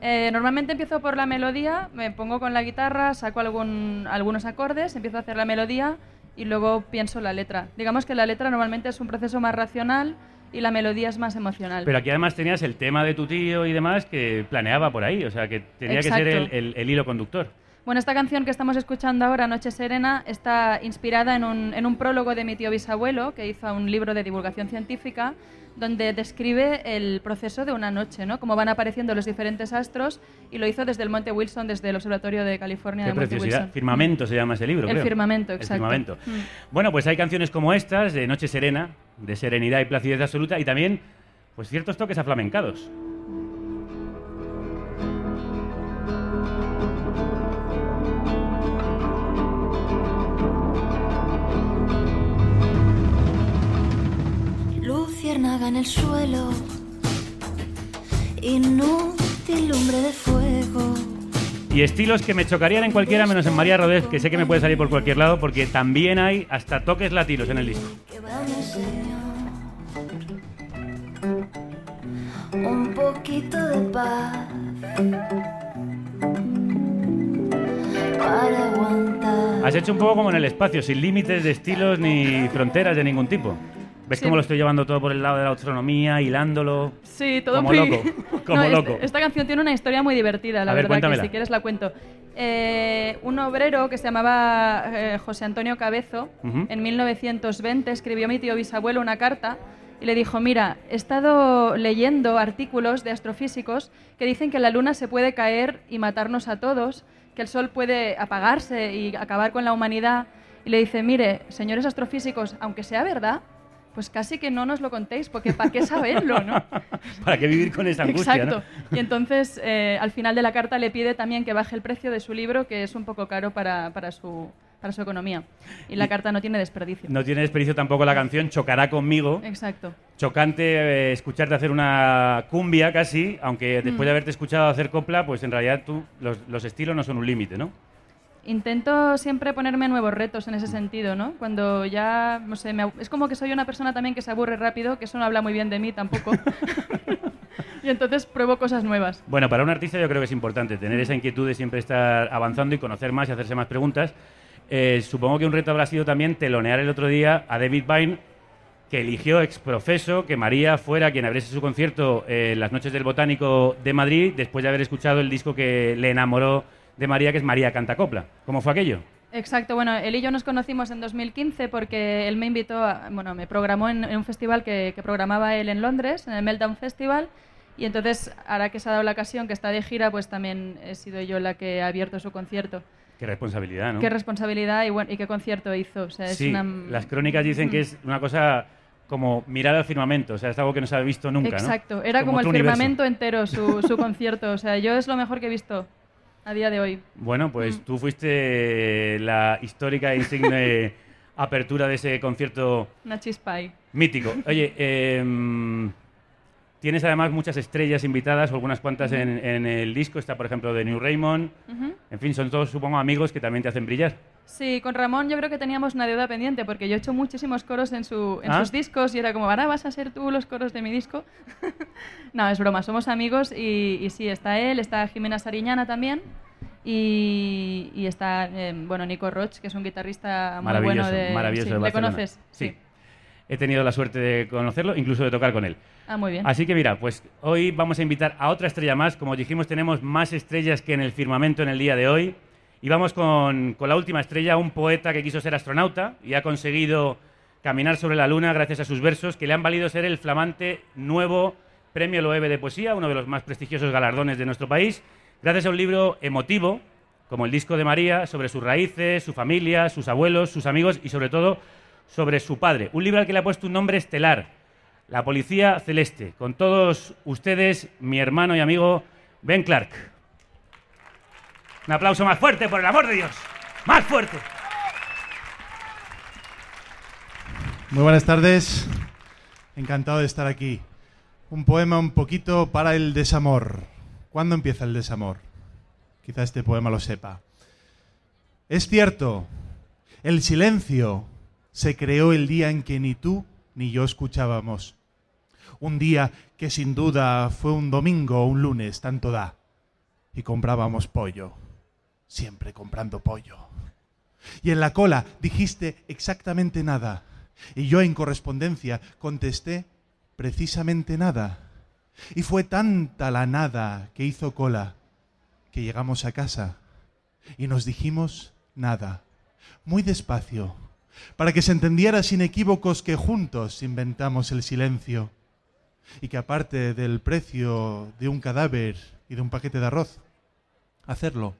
Eh, normalmente empiezo por la melodía, me pongo con la guitarra, saco algún, algunos acordes, empiezo a hacer la melodía y luego pienso la letra. Digamos que la letra normalmente es un proceso más racional y la melodía es más emocional. Pero aquí además tenías el tema de tu tío y demás que planeaba por ahí, o sea que tenía que ser el, Exacto. el- el hilo conductor. Bueno, esta canción que estamos escuchando ahora, Noche Serena, está inspirada en un, en un prólogo de mi tío bisabuelo, que hizo un libro de divulgación científica, donde describe el proceso de una noche, ¿no? Cómo van apareciendo los diferentes astros, y lo hizo desde el Monte Wilson, desde el Observatorio de California Qué de Monte. Wilson. Firmamento se llama ese libro, El creo. firmamento, El exacto. firmamento. Mm. Bueno, pues hay canciones como estas, de Noche Serena, de serenidad y placidez absoluta, y también pues ciertos toques aflamencados. Luciérnaga en el suelo, inútil lumbre de fuego. Y estilos que me chocarían en cualquiera menos en María Rodés, que sé que me puede salir por cualquier lado, porque también hay hasta toques latinos en el disco. que va me enseñó un poquito de paz para aguantar. Has hecho un poco como en el espacio, sin límites de estilos ni fronteras de ningún tipo. ¿Ves Sí. cómo lo estoy llevando todo por el lado de la astronomía, hilándolo? Sí, todo Como muy... loco, como No, loco. Esta canción tiene una historia muy divertida, la A ver, verdad, cuéntamela. que si quieres la cuento. Eh, un obrero que se llamaba eh, José Antonio Cabezo, Ujú. en 1920 escribió a mi tío bisabuelo una carta y le dijo, mira, he estado leyendo artículos de astrofísicos que dicen que la luna se puede caer y matarnos a todos, que el sol puede apagarse y acabar con la humanidad. Y le dice, mire, señores astrofísicos, aunque sea verdad, pues casi que no nos lo contéis, porque ¿para qué saberlo, no? ¿Para qué vivir con esa angustia? Exacto. ¿no? Y entonces, eh, al final de la carta le pide también que baje el precio de su libro, que es un poco caro para, para, su, para su economía. Y la carta no tiene desperdicio. No tiene desperdicio tampoco la canción Chocará conmigo. Exacto. Chocante eh, escucharte hacer una cumbia casi, aunque después Mm. de haberte escuchado hacer copla, pues en realidad tú, los, los estilos no son un límite, ¿no? Intento siempre ponerme nuevos retos en ese sentido, ¿no? Cuando ya, no sé, me es como que soy una persona también que se aburre rápido, que eso no habla muy bien de mí tampoco. y entonces pruebo cosas nuevas. Bueno, para un artista yo creo que es importante tener esa inquietud de siempre estar avanzando y conocer más y hacerse más preguntas. Eh, supongo que un reto habrá sido también telonear el otro día a David Byrne, que eligió ex profeso que María fuera quien abriese su concierto eh, en las noches del Botánico de Madrid, después de haber escuchado el disco que le enamoró de María, que es María Cantacopla. ¿Cómo fue aquello? Exacto, bueno, él y yo nos conocimos en 2015 porque él me invitó, a- bueno, me programó en, en un festival que, que programaba él en Londres, en el Meltdown Festival, y entonces, ahora que se ha dado la ocasión, que está de gira, pues también he sido yo la que ha abierto su concierto. Qué responsabilidad, ¿no? Qué responsabilidad y, bueno, y qué concierto hizo. O sea, es sí, una... las crónicas dicen que es una cosa como mirar al firmamento, o sea, es algo que no se ha visto nunca, ¿no? Exacto, era como, el universo. firmamento entero su, su concierto. O sea, yo es lo mejor que he visto a día de hoy. Bueno, pues tú fuiste la histórica e insigne apertura de ese concierto Una chispa ahí. mítico. Oye, em, tienes además muchas estrellas invitadas, o algunas cuantas en, en el disco. Está, por ejemplo, de New Raymond. Ujú. En fin, son todos, supongo, amigos que también te hacen brillar. Sí, con Ramón yo creo que teníamos una deuda pendiente porque yo he hecho muchísimos coros en, su, en Ah. sus discos y era como, ahora vas a ser tú los coros de mi disco. no, es broma, somos amigos y, y sí, está él, está Jimena Sariñana también y, y está, eh, bueno, Nico Roch, que es un guitarrista muy Maravilloso, bueno de... maravilloso sí, de ¿Le conoces? Sí. He tenido la suerte de conocerlo, incluso de tocar con él. Ah. Así que mira, pues hoy vamos a invitar a otra estrella más. Como dijimos, tenemos más estrellas que en el firmamento en el día de hoy. Y vamos con, con la última estrella, un poeta que quiso ser astronauta y ha conseguido caminar sobre la luna gracias a sus versos que le han valido ser el flamante nuevo Premio Loewe de Poesía, uno de los más prestigiosos galardones de nuestro país, gracias a un libro emotivo, como el disco de María, sobre sus raíces, su familia, sus abuelos, sus amigos y sobre todo sobre su padre. Un libro al que le ha puesto un nombre estelar, La Policía Celeste. Con todos ustedes, mi hermano y amigo Ben Clark. Un aplauso más fuerte, por el amor de Dios. Más fuerte. Muy buenas tardes. Encantado de estar aquí. Un poema un poquito para el desamor. ¿Cuándo empieza el desamor? Quizá este poema lo sepa. Es cierto, el silencio se creó el día en que ni tú ni yo escuchábamos. Un día que sin duda fue un domingo o un lunes, tanto da. Y comprábamos pollo. Siempre comprando pollo. Y en la cola dijiste exactamente nada. Y yo en correspondencia contesté precisamente nada. Y fue tanta la nada que hizo cola que llegamos a casa y nos dijimos nada, muy despacio, para que se entendiera sin equívocos que juntos inventamos el silencio y que aparte del precio de un cadáver y de un paquete de arroz, hacerlo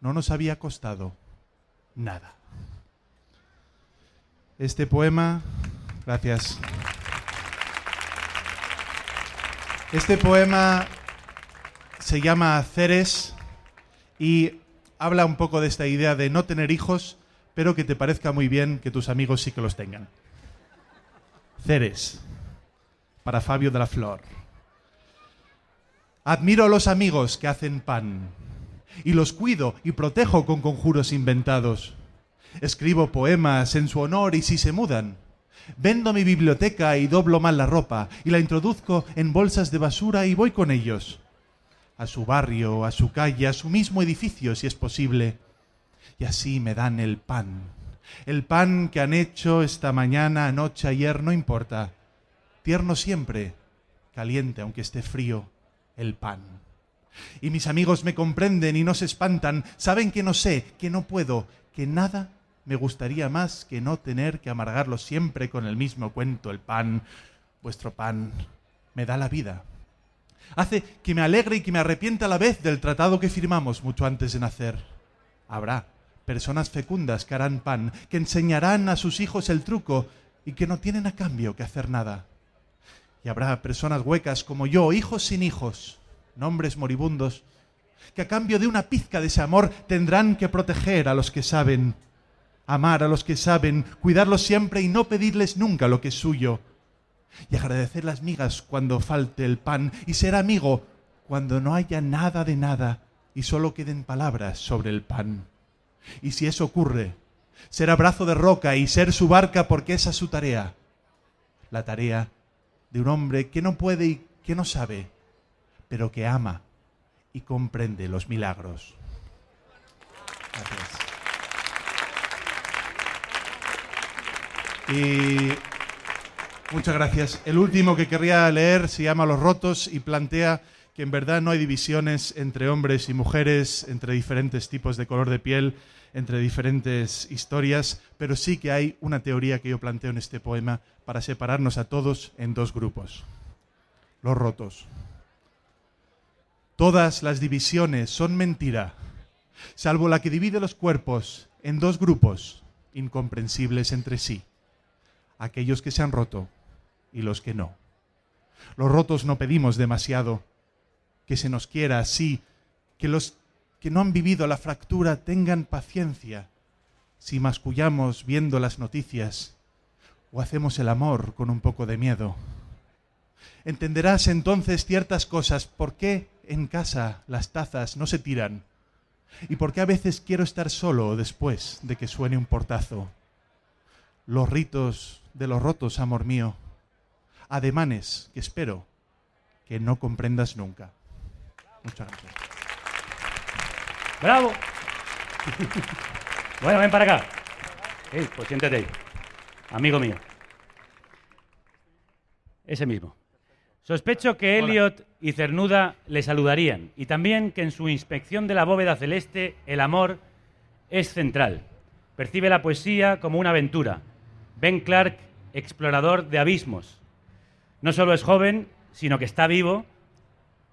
no nos había costado nada. Este poema, gracias. Este poema se llama Ceres y habla un poco de esta idea de no tener hijos, pero que te parezca muy bien que tus amigos sí que los tengan. Ceres, para Fabio de la Flor. Admiro a los amigos que hacen pan y los cuido y protejo con conjuros inventados. Escribo poemas en su honor y si se mudan, Vendo mi biblioteca y doblo mal la ropa y la introduzco en bolsas de basura y voy con ellos. A su barrio, a su calle, a su mismo edificio, si es posible. Y así me dan el pan. El pan que han hecho esta mañana, anoche, ayer, no importa. Tierno siempre, caliente aunque esté frío, el pan. Y mis amigos me comprenden y no se espantan, saben que no sé, que no puedo, que nada me gustaría más que no tener que amargarlo siempre con el mismo cuento. El pan, vuestro pan, me da la vida. Hace que me alegre y que me arrepienta a la vez del tratado que firmamos mucho antes de nacer. Habrá personas fecundas que harán pan, que enseñarán a sus hijos el truco y que no tienen a cambio que hacer nada. Habrá personas huecas como yo, hijos sin hijos, nombres moribundos, que a cambio de una pizca de ese amor tendrán que proteger a los que saben amar a los que saben, cuidarlos siempre y no pedirles nunca lo que es suyo, y agradecer las migas cuando falte el pan, y ser amigo cuando no haya nada de nada y solo queden palabras sobre el pan. Y si eso ocurre, ser abrazo de roca y ser su barca porque esa es su tarea, la tarea de un hombre que no puede y que no sabe, pero que ama y comprende los milagros. Gracias. Y muchas gracias. El último que querría leer se llama Los rotos y plantea que en verdad no hay divisiones entre hombres y mujeres, entre diferentes tipos de color de piel, entre diferentes historias, pero sí que hay una teoría que yo planteo en este poema para separarnos a todos en dos grupos. Los rotos. Todas las divisiones son mentira, salvo la que divide los cuerpos en dos grupos incomprensibles entre sí aquellos que se han roto y los que no. Los rotos no pedimos demasiado, que se nos quiera así, que los que no han vivido la fractura tengan paciencia si mascullamos viendo las noticias o hacemos el amor con un poco de miedo. Entenderás entonces ciertas cosas, por qué en casa las tazas no se tiran y por qué a veces quiero estar solo después de que suene un portazo. Los ritos de los rotos, amor mío. Ademanes que espero que no comprendas nunca. Muchas gracias. ¡Bravo! bueno, ven para acá. pues siéntate ahí. Amigo mío. Ese mismo. Sospecho que Elliot y Cernuda le saludarían y también que en su inspección de la bóveda celeste el amor es central. Percibe la poesía como una aventura. Ben Clark explorador de abismos. No solo es joven, sino que está vivo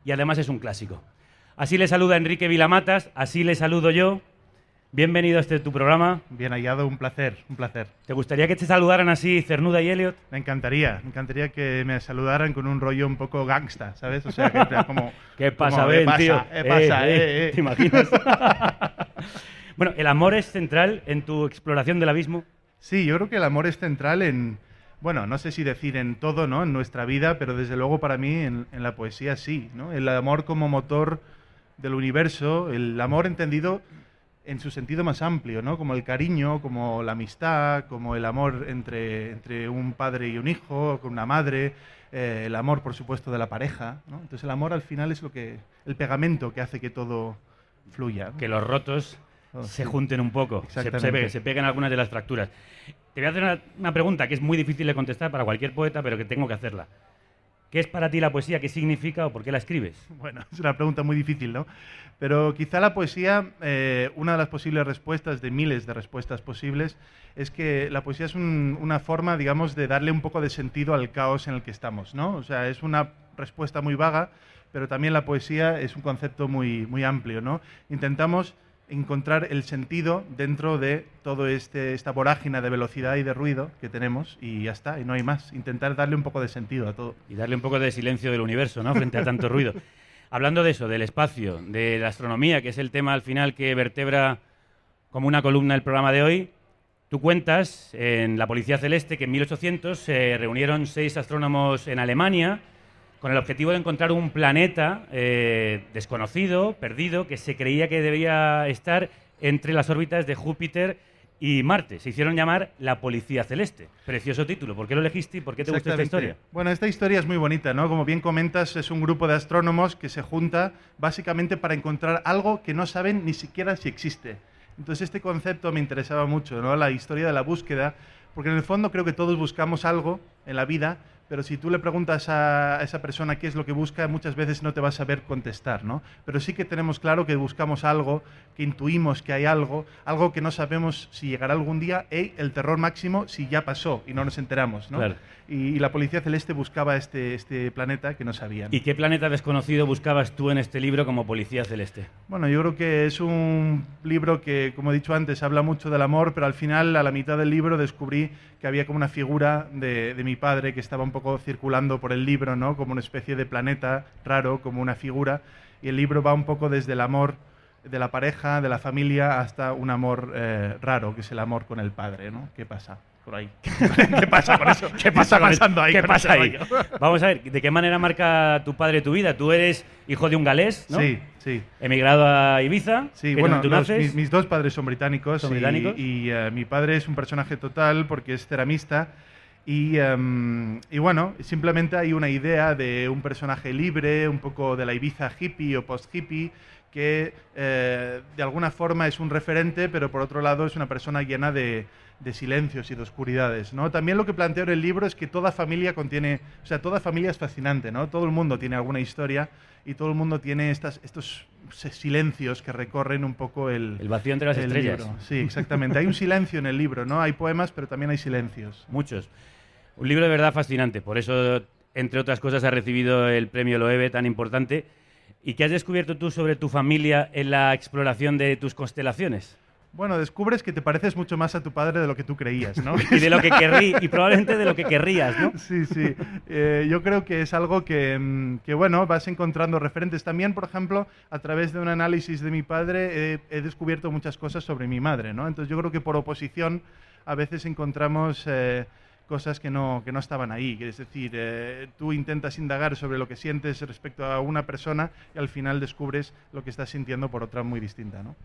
y además es un clásico. Así le saluda Enrique Vilamatas, así le saludo yo. Bienvenido a este tu programa. Bien hallado, un placer, un placer. ¿Te gustaría que te saludaran así Cernuda y Elliot? Me encantaría, me encantaría que me saludaran con un rollo un poco gangsta, ¿sabes? O sea, que era como... ¿Qué pasa, como, Ben, pasa? tío? ¿Qué pasa? Eh, Eh, eh, eh. ¿Te imaginas? bueno, ¿el amor es central en tu exploración del abismo? Sí, yo creo que el amor es central en, bueno, no sé si decir en todo, ¿no? En nuestra vida, pero desde luego para mí en, en la poesía sí, ¿no? El amor como motor del universo, el amor entendido en su sentido más amplio, ¿no? Como el cariño, como la amistad, como el amor entre, entre un padre y un hijo, con una madre, eh, el amor, por supuesto, de la pareja, ¿no? Entonces el amor al final es lo que, el pegamento que hace que todo fluya. ¿no? Que los rotos Oh, se sí. junten un poco, se, se, Exactamente. pe- se peguen algunas de las fracturas. Te voy a hacer una, una pregunta que es muy difícil de contestar para cualquier poeta, pero que tengo que hacerla. ¿Qué es para ti la poesía? ¿Qué significa o por qué la escribes? Bueno, es una pregunta muy difícil, ¿no? Pero quizá la poesía, eh, una de las posibles respuestas, de miles de respuestas posibles, es que la poesía es un- una forma, digamos, de darle un poco de sentido al caos en el que estamos, ¿no? O sea, es una respuesta muy vaga, pero también la poesía es un concepto muy, muy amplio, ¿no? Intentamos encontrar el sentido dentro de todo este esta vorágine de velocidad y de ruido que tenemos y ya está, y no hay más. Intentar darle un poco de sentido a todo. Y darle un poco de silencio del universo, ¿no? Frente a tanto ruido. Hablando de eso, del espacio, de la astronomía, que es el tema al final que vertebra como una columna el programa de hoy, tú cuentas en la Policía Celeste que en 1800 se reunieron seis astrónomos en Alemania con el objetivo de encontrar un planeta eh, desconocido, perdido, que se creía que debía estar entre las órbitas de Júpiter y Marte. Se hicieron llamar la Policía Celeste. Precioso título. ¿Por qué lo elegiste y por qué te gusta esta historia? Bueno, esta historia es muy bonita, ¿no? Como bien comentas, es un grupo de astrónomos que se junta básicamente para encontrar algo que no saben ni siquiera si existe. Entonces este concepto me interesaba mucho, ¿no? La historia de la búsqueda, porque en el fondo creo que todos buscamos algo en la vida, pero si tú le preguntas a esa persona qué es lo que busca, muchas veces no te va a saber contestar, ¿no? Pero sí que tenemos claro que buscamos algo, que intuimos que hay algo, algo que no sabemos si llegará algún día, y el terror máximo si ya pasó y no nos enteramos, ¿no? Y, y la Policía Celeste buscaba este, este planeta que no sabían. ¿Y qué planeta desconocido buscabas tú en este libro como Policía Celeste? Bueno, yo creo que es un libro que, como he dicho antes, habla mucho del amor, pero al final, a la mitad del libro, descubrí que había como una figura de, de mi padre que estaba un poco circulando por el libro, ¿no? Como una especie de planeta raro, como una figura. Y el libro va un poco desde el amor de la pareja, de la familia, hasta un amor eh, raro, que es el amor con el padre, ¿no? ¿Qué pasa por ahí? ¿Qué pasa con eso? ¿Qué pasa, pasando ahí? ¿Qué pasa ahí? Vamos a ver, ¿de qué manera marca tu padre tu vida? Tú eres hijo de un galés, ¿no? Sí, sí. Emigrado a Ibiza. Sí, bueno, tú los- naces. mis, mis dos padres son británicos. ¿Son y- británicos? Y, eh, mi padre es un personaje total porque es ceramista. Y, em, y bueno, simplemente hay una idea de un personaje libre, un poco de la Ibiza hippie o post-hippie, que eh, de alguna forma es un referente, pero por otro lado es una persona llena de, de silencios y de oscuridades. ¿no? También lo que planteo en el libro es que toda familia contiene, o sea, toda familia es fascinante, ¿no? Todo el mundo tiene alguna historia y todo el mundo tiene estas, estos silencios que recorren un poco el, El vacío entre las el estrellas. libro. Sí, exactamente. Hay un silencio en el libro, ¿no? Hay poemas, pero también hay silencios. Muchos. Un libro de verdad fascinante. Por eso, entre otras cosas, ha recibido el premio Loewe tan importante. ¿Y qué has descubierto tú sobre tu familia en la exploración de tus constelaciones? Bueno, descubres que te pareces mucho más a tu padre de lo que tú creías, ¿no? Y de lo que querrí, y probablemente de lo que querrías, ¿no? Sí, sí. Eh, yo creo que es algo que, mm, que, bueno, vas encontrando referentes. También, por ejemplo, a través de un análisis de mi padre, he- he descubierto muchas cosas sobre mi madre, ¿no? Entonces yo creo que por oposición a veces encontramos eh, cosas que no, que no estaban ahí. Es decir, eh, tú intentas indagar sobre lo que sientes respecto a una persona y al final descubres lo que estás sintiendo por otra muy distinta, ¿no?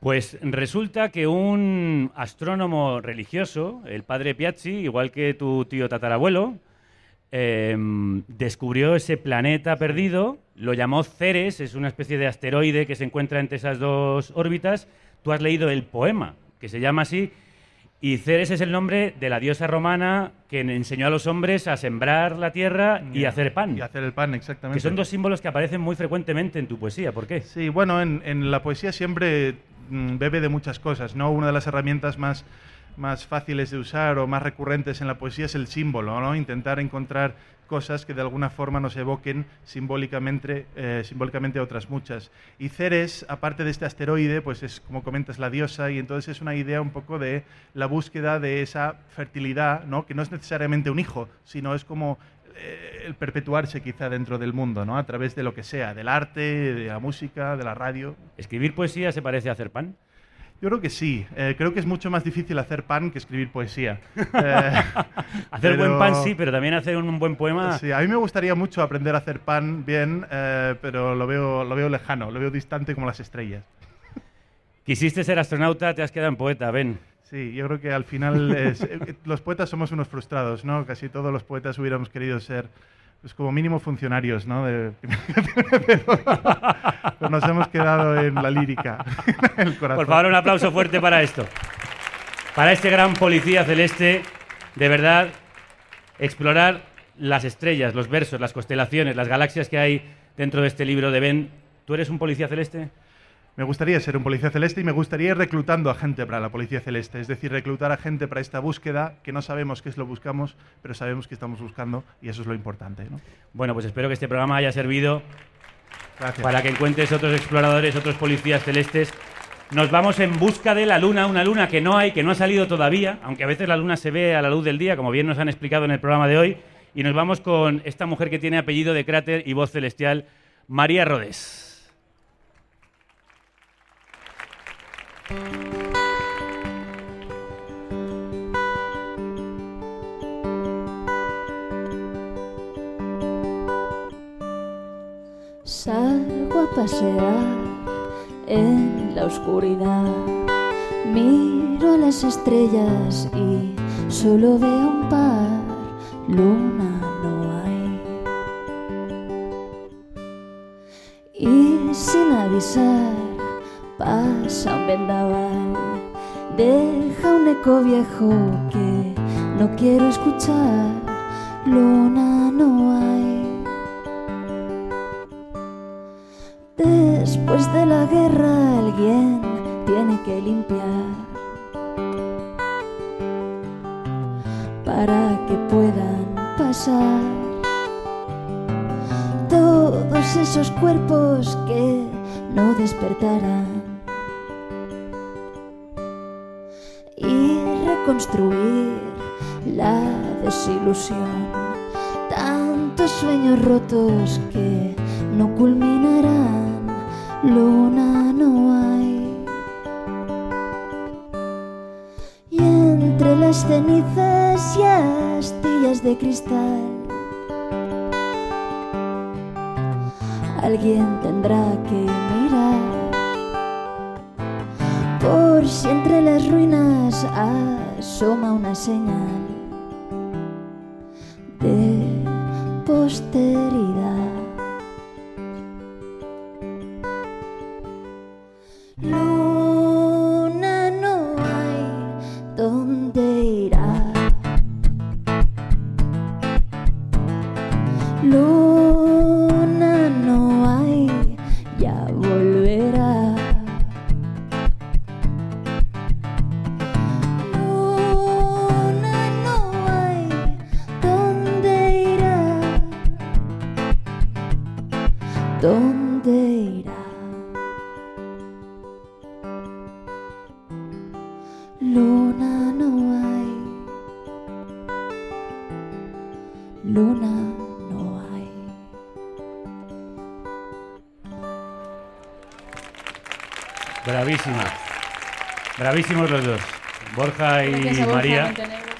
Pues resulta que un astrónomo religioso, el padre Piazzi, igual que tu tío tatarabuelo, em, descubrió ese planeta perdido, lo llamó Ceres, es una especie de asteroide que se encuentra entre esas dos órbitas. Tú has leído el poema, que se llama así, y Ceres es el nombre de la diosa romana que enseñó a los hombres a sembrar la tierra y a hacer pan. Y hacer el pan, exactamente. Que son dos símbolos que aparecen muy frecuentemente en tu poesía. ¿Por qué? Sí, bueno, en, en la poesía siempre bebe de muchas cosas, ¿no? Una de las herramientas más, más fáciles de usar o más recurrentes en la poesía es el símbolo, ¿no? Intentar encontrar cosas que de alguna forma nos evoquen simbólicamente, eh, simbólicamente otras muchas. Y Ceres, aparte de este asteroide, pues es, como comentas, la diosa, y entonces es una idea un poco de la búsqueda de esa fertilidad, ¿no? que no es necesariamente un hijo, sino es como eh, el perpetuarse quizá dentro del mundo, ¿no? a través de lo que sea, del arte, de la música, de la radio. ¿Escribir poesía se parece a hacer pan? Yo creo que sí. Eh, creo que es mucho más difícil hacer pan que escribir poesía. Eh, Hacer buen pan sí, pero también hacer un buen poema. Sí, a mí me gustaría mucho aprender a hacer pan bien, eh, pero lo veo, lo veo lejano, lo veo distante como las estrellas. Quisiste ser astronauta, te has quedado en poeta, ven. Sí, yo creo que al final es- eh, los poetas somos unos frustrados, ¿no? Casi todos los poetas hubiéramos querido ser, pues como mínimo funcionarios, ¿no? Pero nos hemos quedado en la lírica, en el corazón. Por favor, un aplauso fuerte para esto. Para este gran policía celeste, de verdad, explorar las estrellas, los versos, las constelaciones, las galaxias que hay dentro de este libro de Ben. ¿Tú eres un policía celeste? Me gustaría ser un policía celeste y me gustaría ir reclutando a gente para la policía celeste, es decir, reclutar a gente para esta búsqueda que no sabemos qué es lo buscamos, pero sabemos que estamos buscando y eso es lo importante. ¿no? Bueno, pues espero que este programa haya servido Gracias. para que encuentres otros exploradores, otros policías celestes. Nos vamos en busca de la luna, una luna que no hay, que no ha salido todavía, aunque a veces la luna se ve a la luz del día, como bien nos han explicado en el programa de hoy. Y nos vamos con esta mujer que tiene apellido de cráter y voz celestial, María Rodés. Salgo a pasear en la oscuridad. Miro las estrellas y solo veo un par. Luna no hay. Y sin avisar pasa un vendaval. Deja un eco viejo que no quiero escuchar. Luna no hay. Después de la guerra alguien tiene que limpiar para que puedan pasar todos esos cuerpos que no despertarán reconstruir la desilusión. Tantos sueños rotos que no culminarán luna no hay. Y entre las cenizas y astillas de cristal alguien tendrá que mirar por si entre las ruinas asoma una señal Bravísimos los dos. Borja y Gracias a Borja María. Montenegro.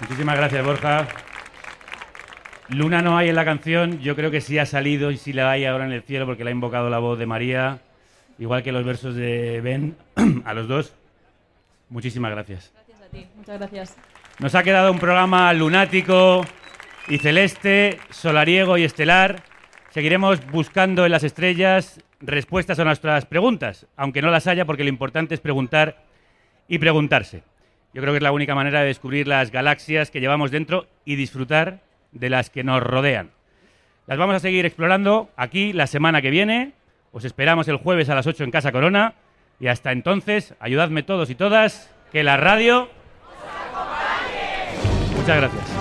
Muchísimas gracias, Borja. Luna no hay en la canción, yo creo que sí ha salido y sí la hay ahora en el cielo porque la ha invocado la voz de María, igual que los versos de Ben, a los dos. Muchísimas gracias. Gracias a ti, muchas gracias. Nos ha quedado un programa lunático y celeste, solariego y estelar. Seguiremos buscando en las estrellas respuestas a nuestras preguntas, aunque no las haya porque lo importante es preguntar y preguntarse. Yo creo que es la única manera de descubrir las galaxias que llevamos dentro y disfrutar de las que nos rodean. Las vamos a seguir explorando aquí la semana que viene. Os esperamos el jueves a las 8 en Casa Corona. Y hasta entonces, ayudadme todos y todas, que la radio... Muchas gracias.